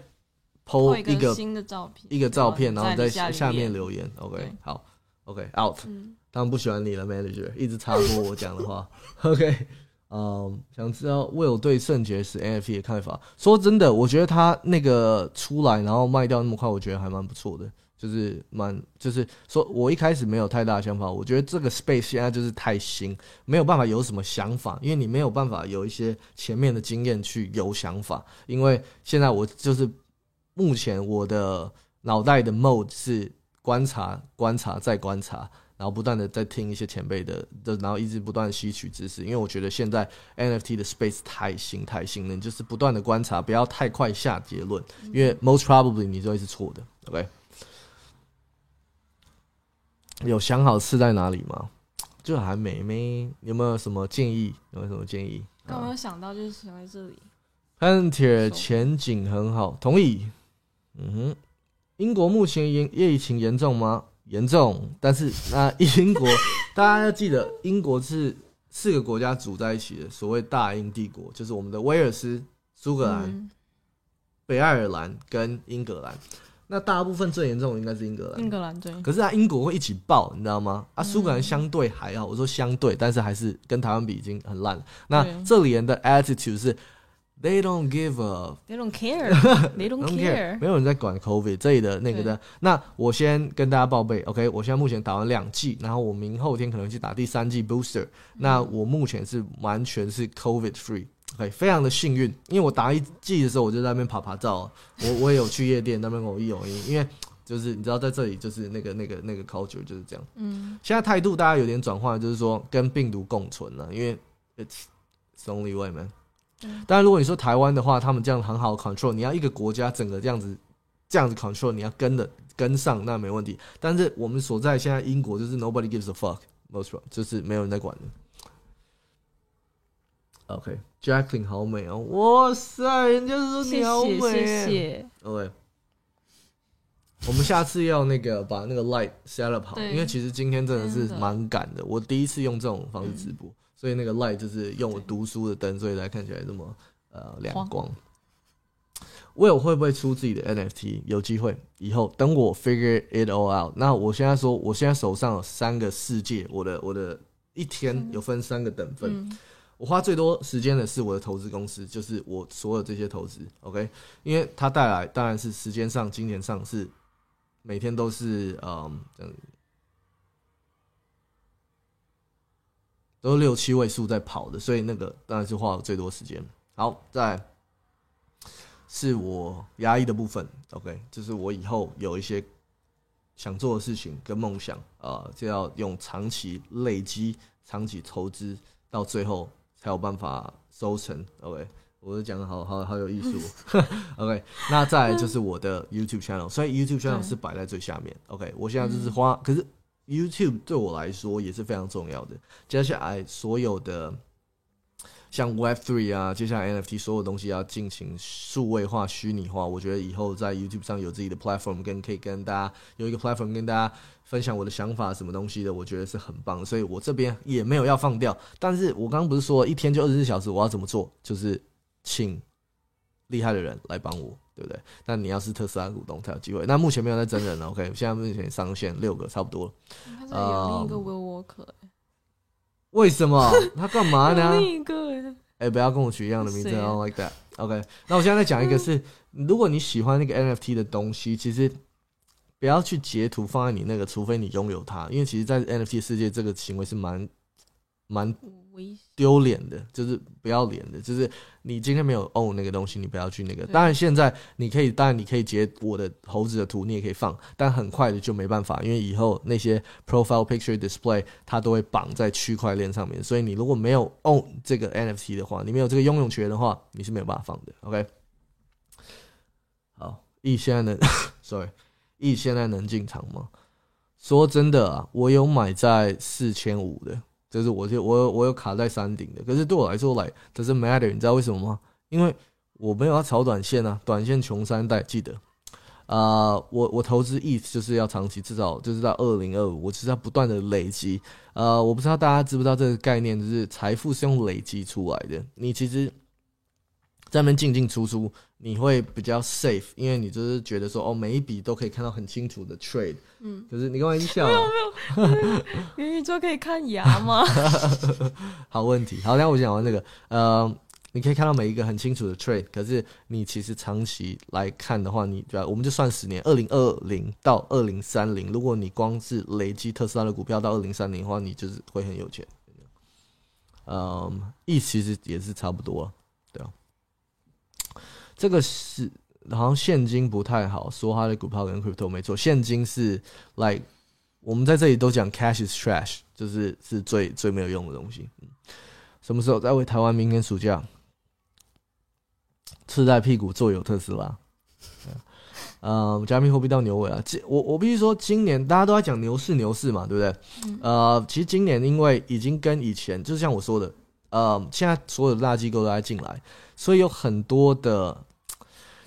PO 或一个新的照片，一个照片，然后在在下下面留。言。OK，好，OK out。嗯，他们不喜欢你了，manager 一直插播我讲的话。<laughs> OK，嗯，想知道 Will 对圣洁石 NFT 的看法。说真的，我觉得他那个出来然后卖掉那么快，我觉得还蛮不错的，就是蛮就是说我一开始没有太大的想法，我觉得这个 space 现在就是太新，没有办法有什么想法，因为你没有办法有一些前面的经验去有想法，因为现在我就是目前我的脑袋的 mode 是观察、观察再观察，然后不断的在听一些前辈的的，然后一直不断地吸取知识。因为我觉得现在 NFT 的 space 太新太新了，你就是不断的观察，不要太快下结论，因为 most probably 你就会是错的。OK，有想好是在哪里吗？就还没没，有没有什么建议？有没有什么建议？刚没有想到就是想在这里，喷铁前景很好，同意。嗯哼，英国目前严疫情严重吗？严重，但是那英国 <laughs> 大家要记得，英国是四个国家组在一起的，所谓大英帝国，就是我们的威尔斯、苏格兰、嗯，北爱尔兰跟英格兰。那大部分最严重的应该是英格兰，英格兰对，可是啊，英国会一起爆，你知道吗？啊，嗯苏格兰相对还好，我说相对，但是还是跟台湾比已经很烂了。那对这里人的 attitude 是 they don't give a They don't care，They <laughs> don't don't care，care，没有人在管 COVID 这里的那个的。那我先跟大家报备，OK，我现在目前打完两剂，然后我明后天可能去打第三剂 booster。那我目前是完全是 COVID free。OK，非常的幸运，因为我打一剂的时候，我就在那边爬爬照，我我也有去夜店那边偶一偶一，因为就是你知道在这里就是那个那个那个 culture 就是这样。嗯，现在态度大家有点转换，就是说跟病毒共存了，因为 it's it's only way man 嗯。当然，如果你说台湾的话，他们这样很好 control，你要一个国家整个这样子这样子 control，你要跟的跟上那没问题。但是我们所在现在英国就是 nobody gives a fuck，most pro 就是没有人在管的。OK，Jacqueline、好美哦！哇塞，人家说你好美，OK，我们下次要那个把那个 light set up 好，因为其实今天真的是蛮赶的。我第一次用这种方式直播，所以那个 light 就是用我读书的灯，所以才看起来这么呃亮光。Will 会不会出自己的 NFT？有机会，以后等我 figure it all out。那我现在说，我现在手上有三个世界，我的我的一天有分三个等分。嗯，我花最多时间的是我的投资公司，就是我所有这些投资，OK，因为它带来当然是时间上、金钱上是每天都是嗯这样都六七位数在跑的，所以那个当然是花了最多时间。好，再是我压抑的部分，OK，就是我以后有一些想做的事情跟梦想啊、呃，就要用长期累积、长期投资，到最后才有办法收成。OK，我都讲的好好好有艺术。OK，<laughs> 那再来就是我的 YouTube channel，所以 YouTube channel 是摆在最下面。OK，我现在就是花，可是 YouTube 对我来说也是非常重要的。接下来所有的像 Web Three 啊，接下来 NFT 所有东西要进行数位化、虚拟化，我觉得以后在 YouTube 上有自己的 platform，跟可以跟大家有一个 platform 跟大家分享我的想法什么东西的，我觉得是很棒。所以我这边也没有要放掉，但是我刚刚不是说一天就二十四小时，我要怎么做？就是请厉害的人来帮我，对不对？那你要是特斯拉股东才有机会。那目前没有在真人了，OK？现在目前上线六个，差不多了。他这里有另一个 Will Walker，欸为什么？他干嘛呢？<laughs> 另一个欸哎、不要跟我取一样的名字 don't like that。OK，那我现在再讲一个是，如果你喜欢那个 NFT 的东西，其实不要去截图放在你那个，除非你拥有它，因为其实，在 NFT 世界这个行为是蛮蛮丢脸的，就是不要脸的，就是你今天没有 own 那个东西，你不要去那个。当然，现在你可以，当然你可以截我的猴子的图，你也可以放，但很快的就没办法，因为以后那些 profile picture display 它都会绑在区块链上面，所以你如果没有 own 这个 NFT 的话，你没有这个拥有权的话，你是没有办法放的。OK，好，E 现在能，<laughs> sorry，E 现在能进场吗？说真的啊，我有买在四千五的。就是我就我我有卡在山顶的，可是对我来说来这是 matter，你知道为什么吗？因为我没有要炒短线啊，短线穷三代，记得啊、我我投资 ETH 就是要长期，至少就是到二零二五，我就是要不断的累积。呃，我不知道大家知不知道这个概念，就是财富是用累积出来的。你其实在那边进进出出，你会比较 safe，因为你就是觉得说哦，每一笔都可以看到很清楚的 trade。嗯，可是你干嘛一直笑、啊？元宇宙可以看牙吗？<laughs> 好问题，好，那我讲完这个，呃，你可以看到每一个很清楚的 trade，可是你其实长期来看的话，你对吧？我们就算十年，二零二零到二零三零，如果你光是累积特斯拉的股票到二零三零的话，你就是会很有钱。嗯，意其实也是差不多。这个是好像现金不太好说，它的股票跟 crypto 没错，现金是 like 我们在这里都讲 cash is trash，就是是最最没有用的东西。嗯什么时候再回台湾？明年暑假，赤在屁股坐有特斯拉。<laughs> 呃，加密货币到牛尾啊！今我我必须说，今年大家都在讲牛市牛市嘛，对不对？嗯呃，其实今年因为已经跟以前，就像我说的，呃，现在所有的大机构都在进来，所以有很多的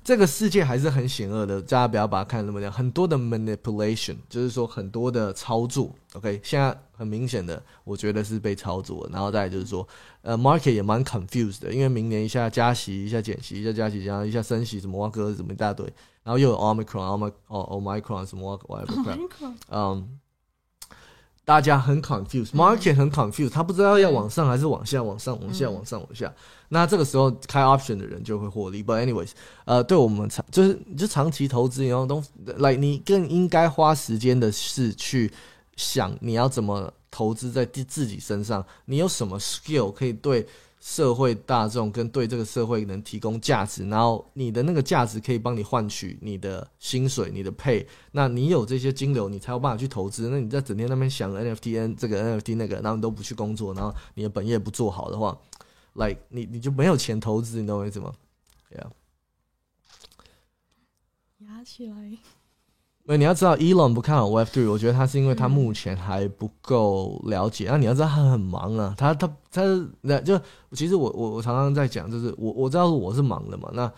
这个世界还是很险恶的，大家不要把它看得那么亮。很多的 manipulation，就是说很多的操作。OK，现在很明显的，我觉得是被操作。然后再来就是说，呃，market 也蛮 confused 的，因为明年一下加息，一下减息，一下加息，然后一下升息，什么哇哥什么一大堆，然后又有 omicron、omicron、omicron 什么 whatever crap。嗯，大家很 confused，market 很 confused，他不知道要往上还是往下，往上往下，嗯往上往下。那这个时候开 option 的人就会获利。But anyways，呃，对我们长就是就长期投资，然后东来，你更应该花时间的是去想你要怎么投资在自自己身上，你有什么 skill 可以对社会大众跟对这个社会能提供价值，然后你的那个价值可以帮你换取你的薪水、你的配那你有这些金流，你才有办法去投资。那你在整天那边想 NFT N 这个 NFT 那个，然后你都不去工作，然后你的本业不做好的话，like 你你就没有钱投资，你懂我意思吗？Yeah。压起来。因为你要知道，Elon 不看好 <laughs> Web Three，我觉得他是因为他目前还不够了解。那、你要知道，他很忙啊，他他他那就其实我我我常常在讲，就是我我知道我是忙的嘛，那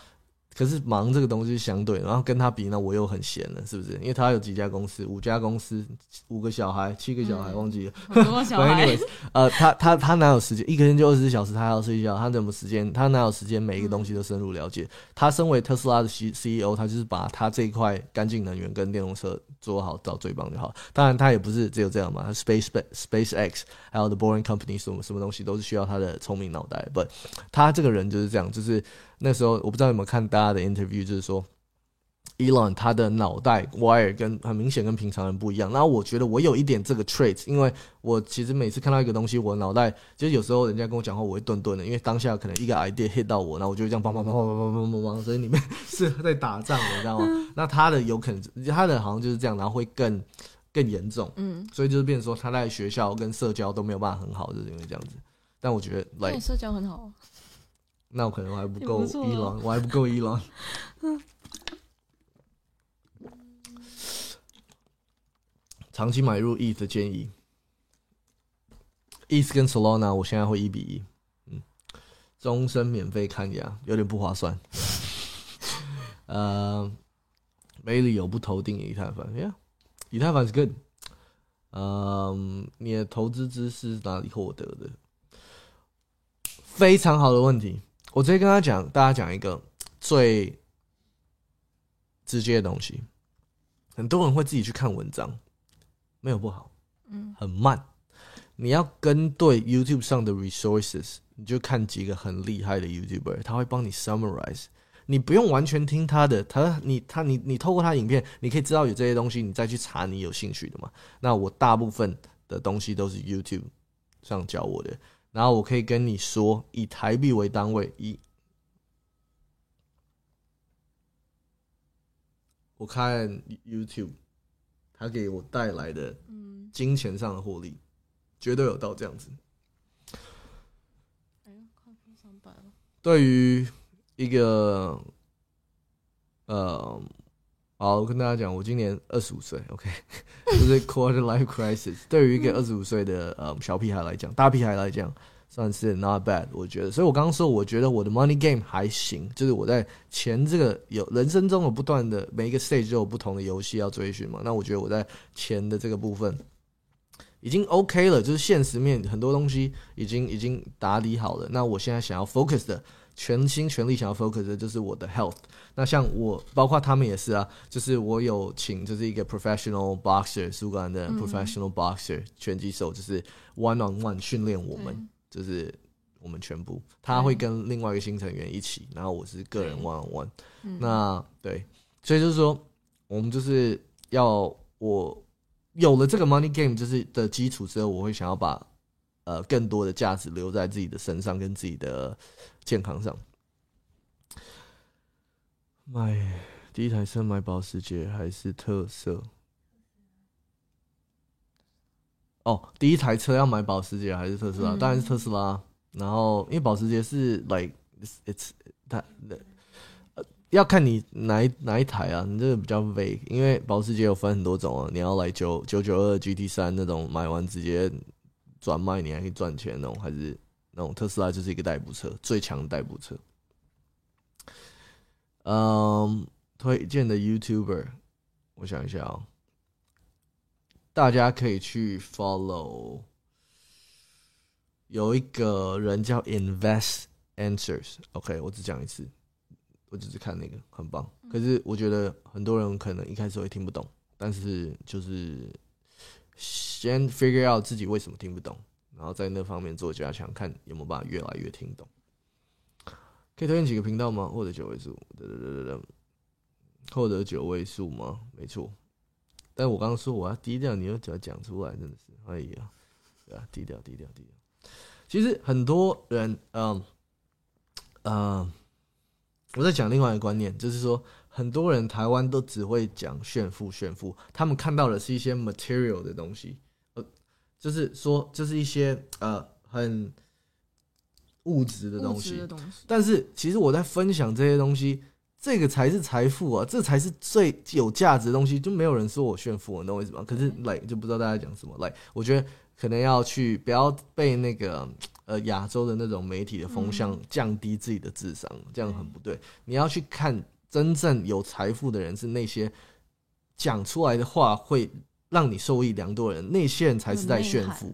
可是忙这个东西相对，然后跟他比呢，我又很闲了，是不是？因为他有几家公司，五家公司，五个小孩，七个小孩，嗯忘记了。<laughs> 很多小孩 anyways，呃，他他他哪有时间？一个人就二十四小时，他还要睡觉，他怎么时间？他哪有时间每一个东西都深入了解？他身为特斯拉的 C CEO，他就是把他这一块干净能源跟电动车做好到最棒就好。当然，他也不是只有这样嘛他，Space Space X 还有 The Boring Company 什么什么东西都是需要他的聪明脑袋。But 他这个人就是这样，就是那时候我不知道有没有看大家的 interview，就是说 Elon 他的脑袋 wire 跟很明显跟平常人不一样。然后我觉得我有一点这个 trait，因为我其实每次看到一个东西，我脑袋就是有时候人家跟我讲话，我会顿顿的，因为当下可能一个 idea hit 到我，然后我就会这样砰砰砰砰砰砰砰砰砰，所以里面是在打仗的，你知道吗？那他的有可能他的好像就是这样，然后会更更严重，嗯，所以就是变成说他在学校跟社交都没有办法很好，就是因为这样子。但我觉得来社交很好啊，那我可能还不够也不错啊 Elon，我还不够 Elon。长期买入 ETH 的建议，ETH 跟 Solana 我现在会一比一，嗯，终身免费看牙，有点不划算。呃，没理由不投定以太坊，Yeah，以太坊是 good。嗯，你的投资知识是哪里获得的？非常好的问题，我直接跟他讲，大家讲一个最直接的东西。很多人会自己去看文章，没有不好，嗯，很慢。你要跟对 YouTube 上的 resources，你就看几个很厉害的 YouTuber，他会帮你 summarize。你不用完全听他的，他你他你你透过他影片，你可以知道有这些东西，你再去查你有兴趣的嘛。那我大部分的东西都是 YouTube 上教我的，然后我可以跟你说，以台币为单位，以我看 YouTube，它给我带来的嗯，金钱上的获利，绝对有到这样子。哎呦，快破三百了，对于一个呃，好，我跟大家讲，我今年二十五岁，OK，<laughs> 就是 quarter life crisis。对于一个二十五岁的呃小屁孩来讲，大屁孩来讲，算是 not bad，我觉得。所以我刚刚说，我觉得我的 money game 还行，就是我在钱这个有人生中有不断的每一个 stage 都有不同的游戏要追寻嘛。那我觉得我在钱的这个部分已经 OK 了，就是现实面很多东西已经已经打理好了。那我现在想要 focus 的。全心全力想要 focus 的就是我的 health。那像我，包括他们也是啊，就是我有请，就是一个 professional boxer，苏格兰的 professional boxer 拳击手，就是 one on one 训练我们，就是我们全部，他会跟另外一个新成员一起，然后我是个人 one on one。那对，所以就是说，我们就是要我有了这个 money game 就是的基础之后，我会想要把呃更多的价值留在自己的身上跟自己的健康上。买第一台车买保时捷还是特色？哦，第一台车要买保时捷还是特斯拉？嗯当然是特斯拉。然后因为保时捷是 like it's, it's 它的。呃要看你哪一哪一台啊，你这个比较 vague，因为保时捷有分很多种啊，你要来九九九二 GT 三那种买完直接转卖，你还可以赚钱那种，还是那种特斯拉就是一个代步车，最强的代步车。嗯，推荐的 YouTuber，我想一下啊、大家可以去 follow，有一个人叫 Invest Answers，OK，、我只讲一次，我只是看那个很棒。可是我觉得很多人可能一开始会听不懂，但是就是先 figure out 自己为什么听不懂，然后在那方面做加强，看有没有办法越来越听懂。可以推荐几个频道吗？获得九位数，对对对对对，获得九位数吗？没错。但我刚刚说我要低调，你又只要讲出来，真的是，哎呀，对啊，低调低调低调。其实很多人，嗯嗯，我在讲另外一个观念，就是说，很多人台湾都只会讲炫富炫富，他们看到的是一些 material 的东西，就是说，就是一些呃很物质的东西但是其实我在分享这些东西，这个才是财富啊，这才是最有价值的东西。就没有人说我炫富，你懂我意思吗？可是来就不知道大家讲什么。来，我觉得可能要去不要被那个呃亚洲的那种媒体的风向降低自己的智商，这样很不对。你要去看真正有财富的人是那些讲出来的话会让你受益良多的人，那些人才是在炫富。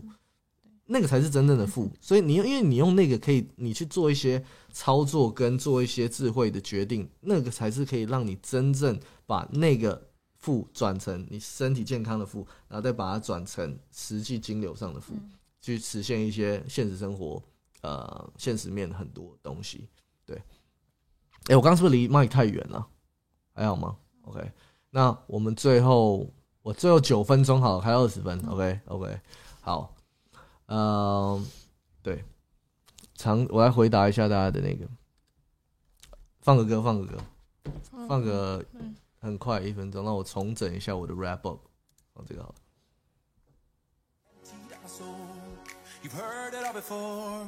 那个才是真正的富。所以你用，因为你用那个可以，你去做一些操作跟做一些智慧的决定，那个才是可以让你真正把那个富转成你身体健康的富，然后再把它转成实际金流上的富，去实现一些现实生活呃现实面很多东西。对，哎、我刚刚是不是离麦太远了？还好吗？OK，那我们最后我最后九分钟好，还有二十分。OK OK，好，呃，对，长我来回答一下大家的那个，放个歌，放个歌，放个很快一分钟，让我重整一下我的 wrap up。放这个好了。You've heard it all before.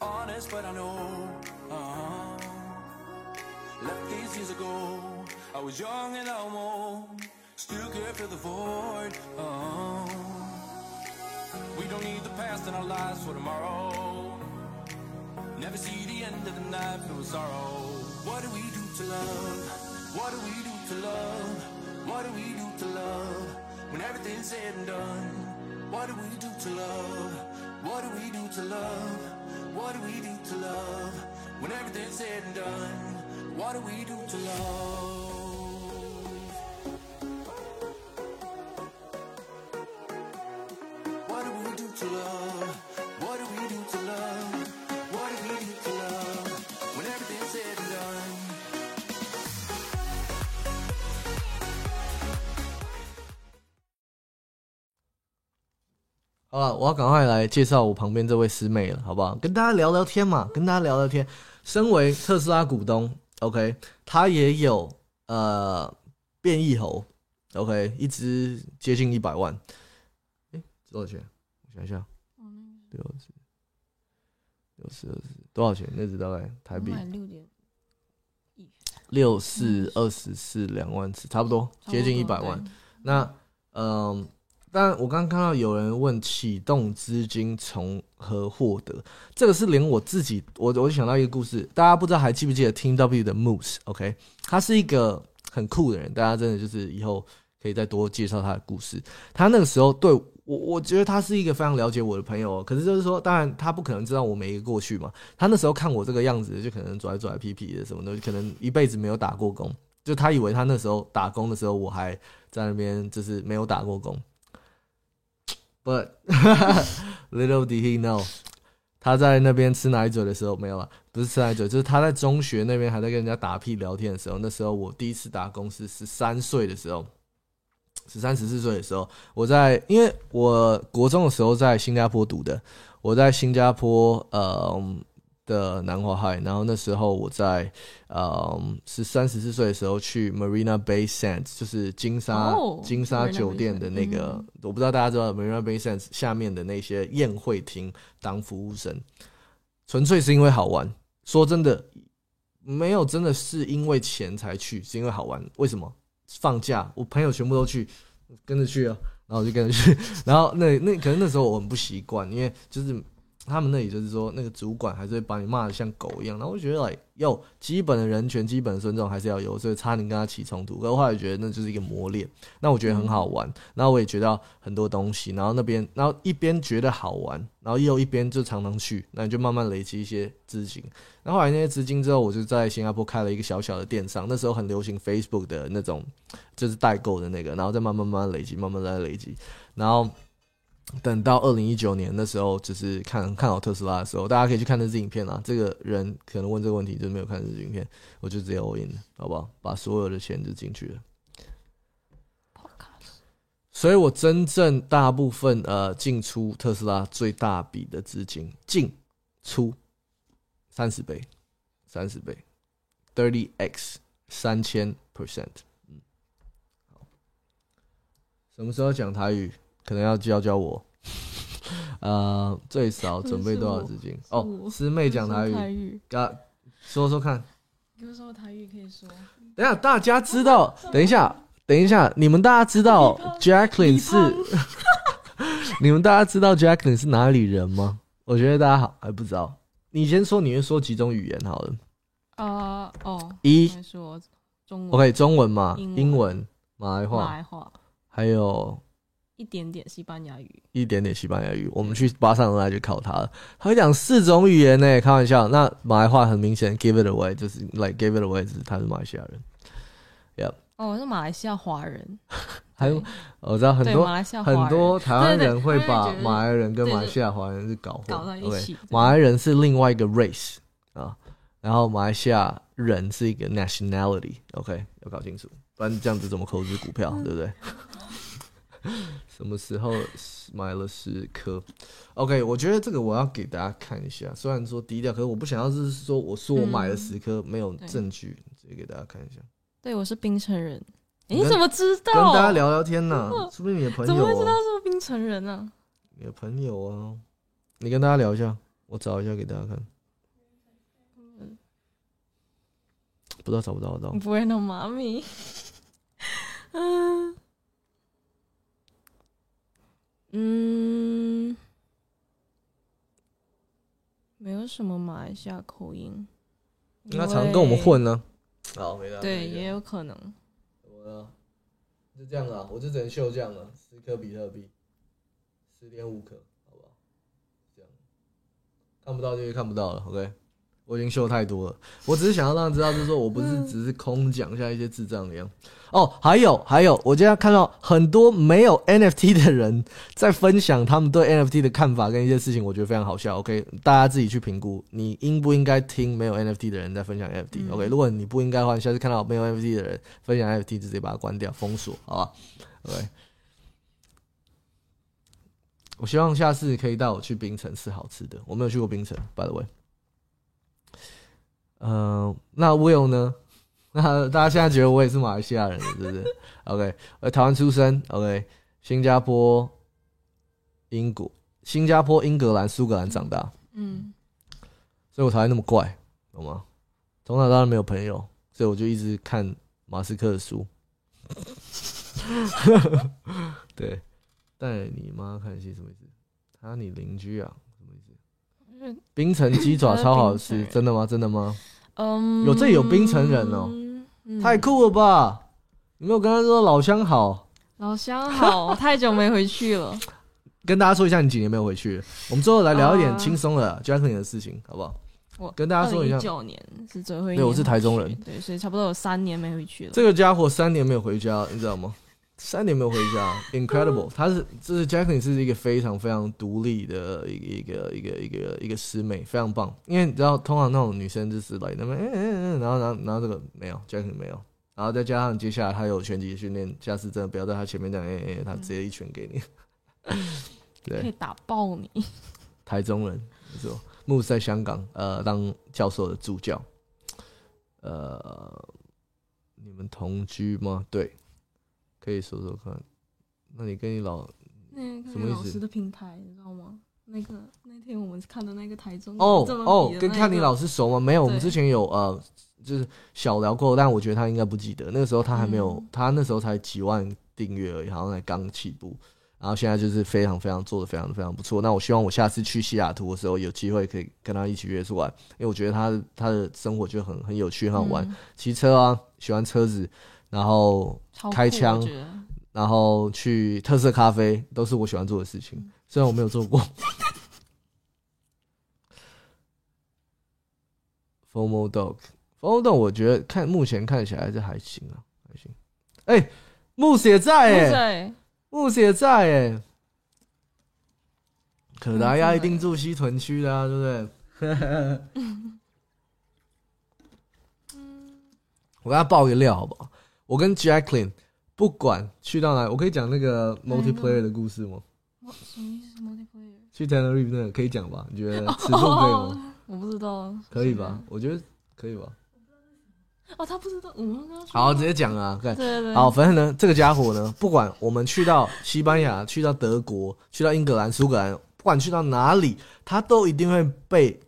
Honest, but I know. uh Left these years ago. I was young and I'm old. Still can't fill the void. uh We don't need the past in our lives for tomorrow. Never see the end of the night with sorrow. What do we do to love? What do we do to love? What do we do to love? When everything's said and done. What do we do to love? What do we do to love? What do we do to love? When everything's said and done. What do we do to love? 好了，我要赶快来介绍我旁边这位师妹了，好不好？跟大家聊聊天嘛，跟大家聊聊天。身为特斯拉股东，OK，他也有呃变异猴，OK，一只接近一百万，哎、多少钱？我想一下，哦六十，六十二十，多少钱？那只大概台币六点六四二十四两万次，差不多接近一百万。那嗯，但我刚刚看到有人问启动资金从何获得，这个是连我自己，我我就想到一个故事，大家不知道还记不记得 Team W 的 Moose？OK，、他是一个很酷的人，大家真的就是以后可以再多介绍他的故事。他那个时候对我，我觉得他是一个非常了解我的朋友。可是就是说，当然他不可能知道我每一个过去嘛。他那时候看我这个样子，就可能拽拽皮皮的什么的，可能一辈子没有打过工。就他以为他那时候打工的时候，我还在那边就是没有打过工。But <laughs> little did he know，他在那边吃奶嘴的时候没有了，不是吃奶嘴，就是他在中学那边还在跟人家打屁聊天的时候。那时候我第一次打工是十三岁的时候，十三十四岁的时候，我在因为我国中的时候在新加坡读的，我在新加坡呃的南华海，然后那时候我在呃十三十四岁的时候去 Marina Bay Sands，就是金沙、哦金沙酒店的那个，嗯我不知道大家知道 Marina Bay Sands 下面的那些宴会厅当服务生，纯粹是因为好玩。说真的，没有真的是因为钱才去，是因为好玩。为什么？放假，我朋友全部都去，跟着去啊，然后我就跟着去，<laughs> 然后那那可能那时候我很不习惯，因为就是他们那里就是说那个主管还是会把你骂的像狗一样，然后我就觉得 like 有基本的人权、基本的尊重还是要有，所以差点跟他起冲突。可是后来觉得那就是一个磨练，那我觉得很好玩，然后我也学到很多东西，然后那边然后一边觉得好玩，然后又一边就常常去，那你就慢慢累积一些资金。然后来那些资金之后，我就在新加坡开了一个小小的电商，那时候很流行 Facebook 的那种，就是代购的那个，然后再慢慢慢慢累积，慢慢再累积，然后等到二零一九年的时候，就是看看好特斯拉的时候，大家可以去看那支影片啊。这个人可能问这个问题，就是没有看这支影片，我就直接 all in 了，好不好？把所有的钱就进去了。所以我真正大部分呃进出特斯拉最大笔的资金进出三十倍，三十倍，thirty x 三千 percent。嗯，好，什么时候讲台语？可能要教教我。<laughs> 呃，最少准备多少资金？哦，师妹讲台台语，语，嘎，说说看。有什么台语可以说，等一下，大家知道？等一下，等一下，你们大家知道 Jacqueline 是？<laughs> 你们大家知道 Jacqueline 是哪里人吗？我觉得大家好还不知道。你先说，你会说几种语言好了？啊哦，一说中文 OK，中文嘛，英文英文、马来马话，来话，还有一点点西班牙语，一点点西班牙语。我们去巴塞罗那就考他了，他会讲四种语言呢，开玩笑。那马来话很明显，give it away 就是 like give it away，就是他是马来西亚人。哦，我是马来西亚华人，<laughs> 还有我知道很多很多台湾人会把马来人跟对马来西亚华人是搞混搞在一起对马来人是另外一个 race 啊，然后马来西亚人是一个 nationality，OK，、要搞清楚，不然这样子怎么投资股票，对不对？<laughs> 什么时候买了十颗？OK，我觉得这个我要给大家看一下，虽然说低调，可是我不想要是说我说我买了十颗、没有证据，直接给大家看一下，对，我是冰城人。你怎么知道？跟大家聊聊天呐、<laughs> 说不定你的朋友、怎么会知道啊，是冰城人呢、你的朋友啊，你跟大家聊一下，我找一下给大家看，不知道找不找得到。不会弄妈咪。<laughs> 嗯嗯，没有什么马来西亚口音。那常跟我们。混呢？好，没了。对，也有可能。怎么了，就这样啊，我就只能秀这样了，十颗比特币，十点五颗，好不好？这样，看不到就是看不到了，OK。我已经秀太多了，我只是想要让他知道，就是说我不是只是空讲像一些智障一样。哦，还有还有，我今天看到很多没有 NFT 的人在分享他们对 NFT 的看法跟一些事情，我觉得非常好笑。OK，大家自己去评估，你应不应该听没有 NFT 的人在分享 NFT？OK，、OK，如果你不应该的话，你下次看到没有 NFT 的人分享 NFT，就直接把它关掉、封锁，好吧？OK。我希望下次可以带我去冰城吃好吃的。我没有去过冰城，by the way。呃，那 Will 呢？<laughs> 那大家现在觉得我也是马来西亚人了，是不是？OK，呃，台湾出生，OK，新加坡、英国、新加坡、英格兰、苏格兰长大，嗯，所以我才会那么怪，懂吗？从小到大没有朋友，所以我就一直看马斯克的书。<laughs> 对，带你妈看戏什么意思？他你邻居啊？冰城鸡爪 <laughs> 超好吃，真的吗？真的吗？嗯，有这里有冰城人哦嗯太酷了吧！有没有跟他说老乡好？老乡好，<laughs> 太久没回去了。跟大家说一下，你几年没有回去了？我们最后来聊一点啊轻松的 Jacqueline 的事情，好不好？我跟大家说一下九年是最后一年，对我是台中人，对，所以差不多有三年没回去了。这个家伙三年没有回家，你知道吗？三年没有回家，<laughs> incredible。他是，这是 Jacqueline 是一个非常非常独立的一个一个一个一个一个师妹，非常棒。因为你知道，通常那种女生就是来那边，嗯嗯嗯，然后然后然后这个没有，Jacqueline 没有，然后再加上接下来他有拳击训练，下次真的不要在他前面这样，哎、哎、他直接一拳给你。<laughs> 对可以，打爆你。台中人，没错，牧师在香港呃当教授的助教。呃，你们同居吗？对，可以说说看。那你跟你老那个什么老师的平台，你知道吗？那个那天我们看的那个台中哦哦跟看你老师熟吗？没有，我们之前有呃，就是小聊过，但我觉得他应该不记得。那个时候他还没有，嗯他那时候才几万订阅而已，好像才刚起步。然后现在就是非常非常做的非常非常不错。那我希望我下次去西雅图的时候有机会可以跟他一起约出来，因为我觉得他他的生活就很很有趣，很好玩，嗯骑车啊，喜欢车子，然后开枪然后去特色咖啡，都是我喜欢做的事情。虽然我没有做过。<laughs> Formal Dog，Formal Dog，我觉得看目前看起来是还行啊，还行。哎、牧师也在哎、对，牧师也在哎、可达鸭嗯一定住西屯区的啊，对不对？<laughs> 我跟他爆个料好不好？我跟 Jacqueline 不管去到哪，我可以讲那个 multiplayer 的故事吗？我什么意思？multiplayer？去 Tenerife 那个可以讲吧？你觉得尺度可以吗？<laughs> 我不知道，可以吧？？我觉得可以吧。哦，他不知道，我们刚刚好，直接讲啊，对对对，好，反正呢，这个家伙呢，不管我们去到西班牙、去到德国、去到英格兰、苏格兰，不管去到哪里，他都一定会被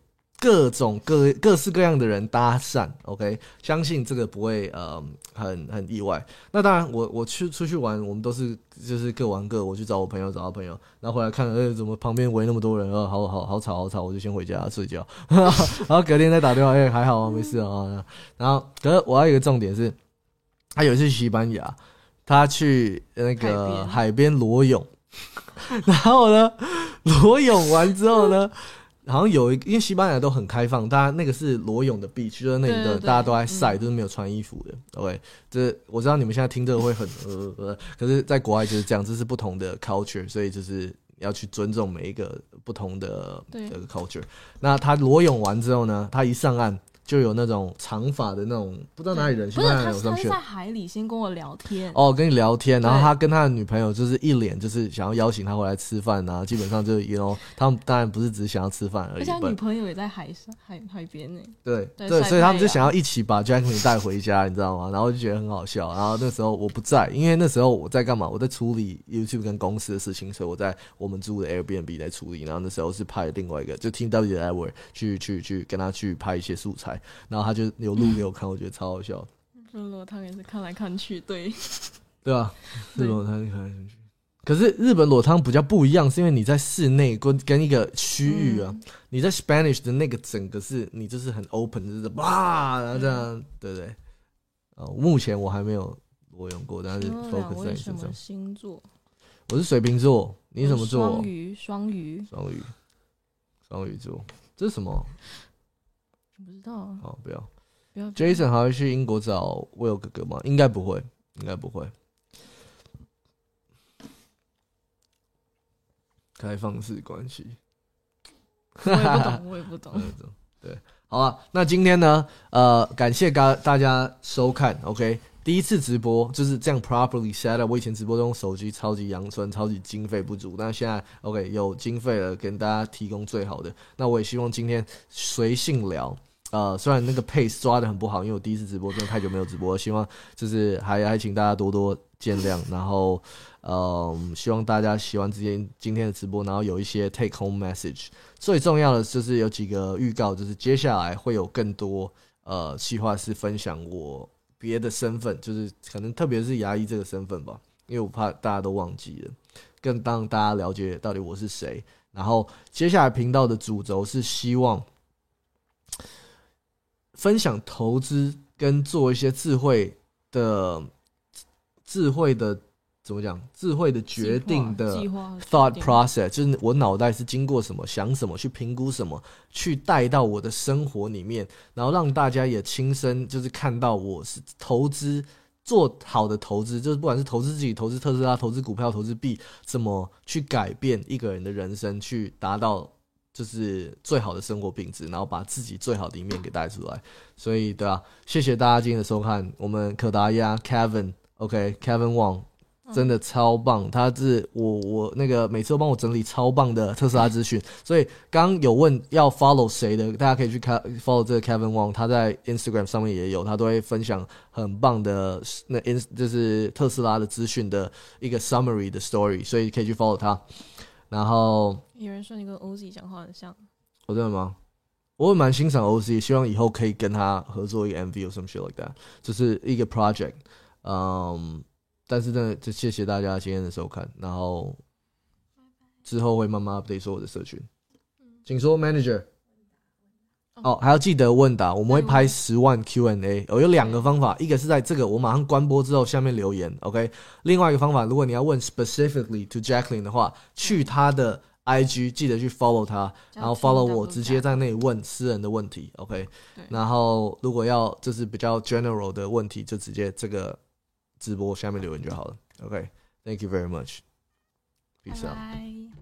各种各各式各样的人搭讪。OK，相信这个不会呃很很意外。那当然我，我去出去玩，我们都是就是各玩各。我去找我朋友，找到朋友，然后回来看，呃，怎么旁边围那么多人？啊，好好好吵好吵，我就先回家睡觉。<laughs> 然后隔天再打电话，哎、还好啊，没事啊。然后，可是我还有一个重点是，他有一次去西班牙，他去那个海边裸泳，<laughs> 然后呢，裸泳完之后呢，好像有一，因为西班牙都很开放，大家那个是裸泳的 beach，就是那里的对对对大家都在晒，嗯都是没有穿衣服的。OK，这我知道你们现在听这个会很呃呃，可是在国外就是这样，这是不同的 culture，所以就是要去尊重每一个不同的对这个 culture。那他裸泳完之后呢，他一上岸，就有那种长发的那种，不知道哪里人，西不是他，班牙人有他是在海里先跟我聊天，哦，跟你聊天，然后他跟他的女朋友就是一脸就是想要邀请他回来吃饭啊，基本上就 <laughs> you know 他们当然不是只是想要吃饭而已而且他女朋友也在海上海海边呢。对对，所以他们就想要一起把 Jacqueline 带回家，你知道吗？然后就觉得很好笑。然后那时候我不在，因为那时候我在干嘛？我在处理 YouTube 跟公司的事情，所以我在我们租的 Airbnb 在处理。然后那时候是派另外一个就 Team W 的 Edward 去去去跟他去拍一些素材，然后他就有录给我看，我觉得超好笑，<laughs> 热罗汤也是看来看去，对，<laughs> 对啊？日对本裸汤看来看去，可是日本裸汤比较不一样，是因为你在室内跟跟一个区域啊，你在 Spanish 的那个整个是你就是很 open，就是哇，然后这样，对不对？啊、目前我还没有裸泳过，但是 focus 在什么你身上。星座？我是水瓶座，你什么座双？鱼，双鱼，双鱼，双鱼座，这是什么？不知道啊，好，不要。不要 Jason 还会去英国找 Will 哥哥吗？应该不会，应该不会。开放式关系，我也不懂，<laughs> 我也不懂。嗯，对，好啊。那今天呢，呃，感谢大大家收看，OK。第一次直播就是这样 properly set up。我以前直播都用手机，超级阳春，超级经费不足。但现在 OK 有经费了，跟大家提供最好的。那我也希望今天随性聊，呃，虽然那个 pace 抓的很不好，因为我第一次直播，真的太久没有直播，希望就是还还请大家多多见谅。然后，呃，希望大家喜欢今天今天的直播，然后有一些 take home message。最重要的就是有几个预告，就是接下来会有更多呃计划是分享我别的身份，就是可能特别是牙医这个身份吧，因为我怕大家都忘记了，更让大家了解到底我是谁。然后接下来频道的主轴是希望分享投资跟做一些智慧的智慧的怎么讲？智慧的决定的 thought process，就是我脑袋是经过什么、想什么、去评估什么，去带到我的生活里面，然后让大家也亲身就是看到我是投资做好的投资，就是不管是投资自己、投资特斯拉、投资股票、投资币，怎么去改变一个人的人生，去达到就是最好的生活品质，然后把自己最好的一面给带出来。所以，对啊，谢谢大家今天的收看，我们可达鸭 Kevin，OK，Kevin、Wang。真的超棒，他是我我那个每次都帮我整理超棒的特斯拉资讯，所以刚有问要 follow 谁的，大家可以去看 follow 这个 Kevin Wang，他在 Instagram 上面也有，他都会分享很棒的那 in 就是特斯拉的资讯的一个 summary 的 story，所以可以去 follow 他。然后有人说你跟 OZ 讲话很像，我真的吗？我也蛮欣赏 Oz，希望以后可以跟他合作一个 MV or some shit like that，就是一个 project。嗯，但是真的就谢谢大家今天的收看，然后之后会慢慢 update 所有的社群。请说，manager。哦，还要记得问答，我们会拍十万 Q&A。哦，有两个方法，一个是在这个我马上关播之后下面留言，OK。另外一个方法，如果你要问 specifically to Jacqueline 的话，去他的 IG 记得去 follow 他，然后 follow 我，直接在那里问私人的问题，OK。然后如果要就是比较 general 的问题，就直接这个直播下面留言就好了，OK。Thank you very much. 拜 Peace out. 拜。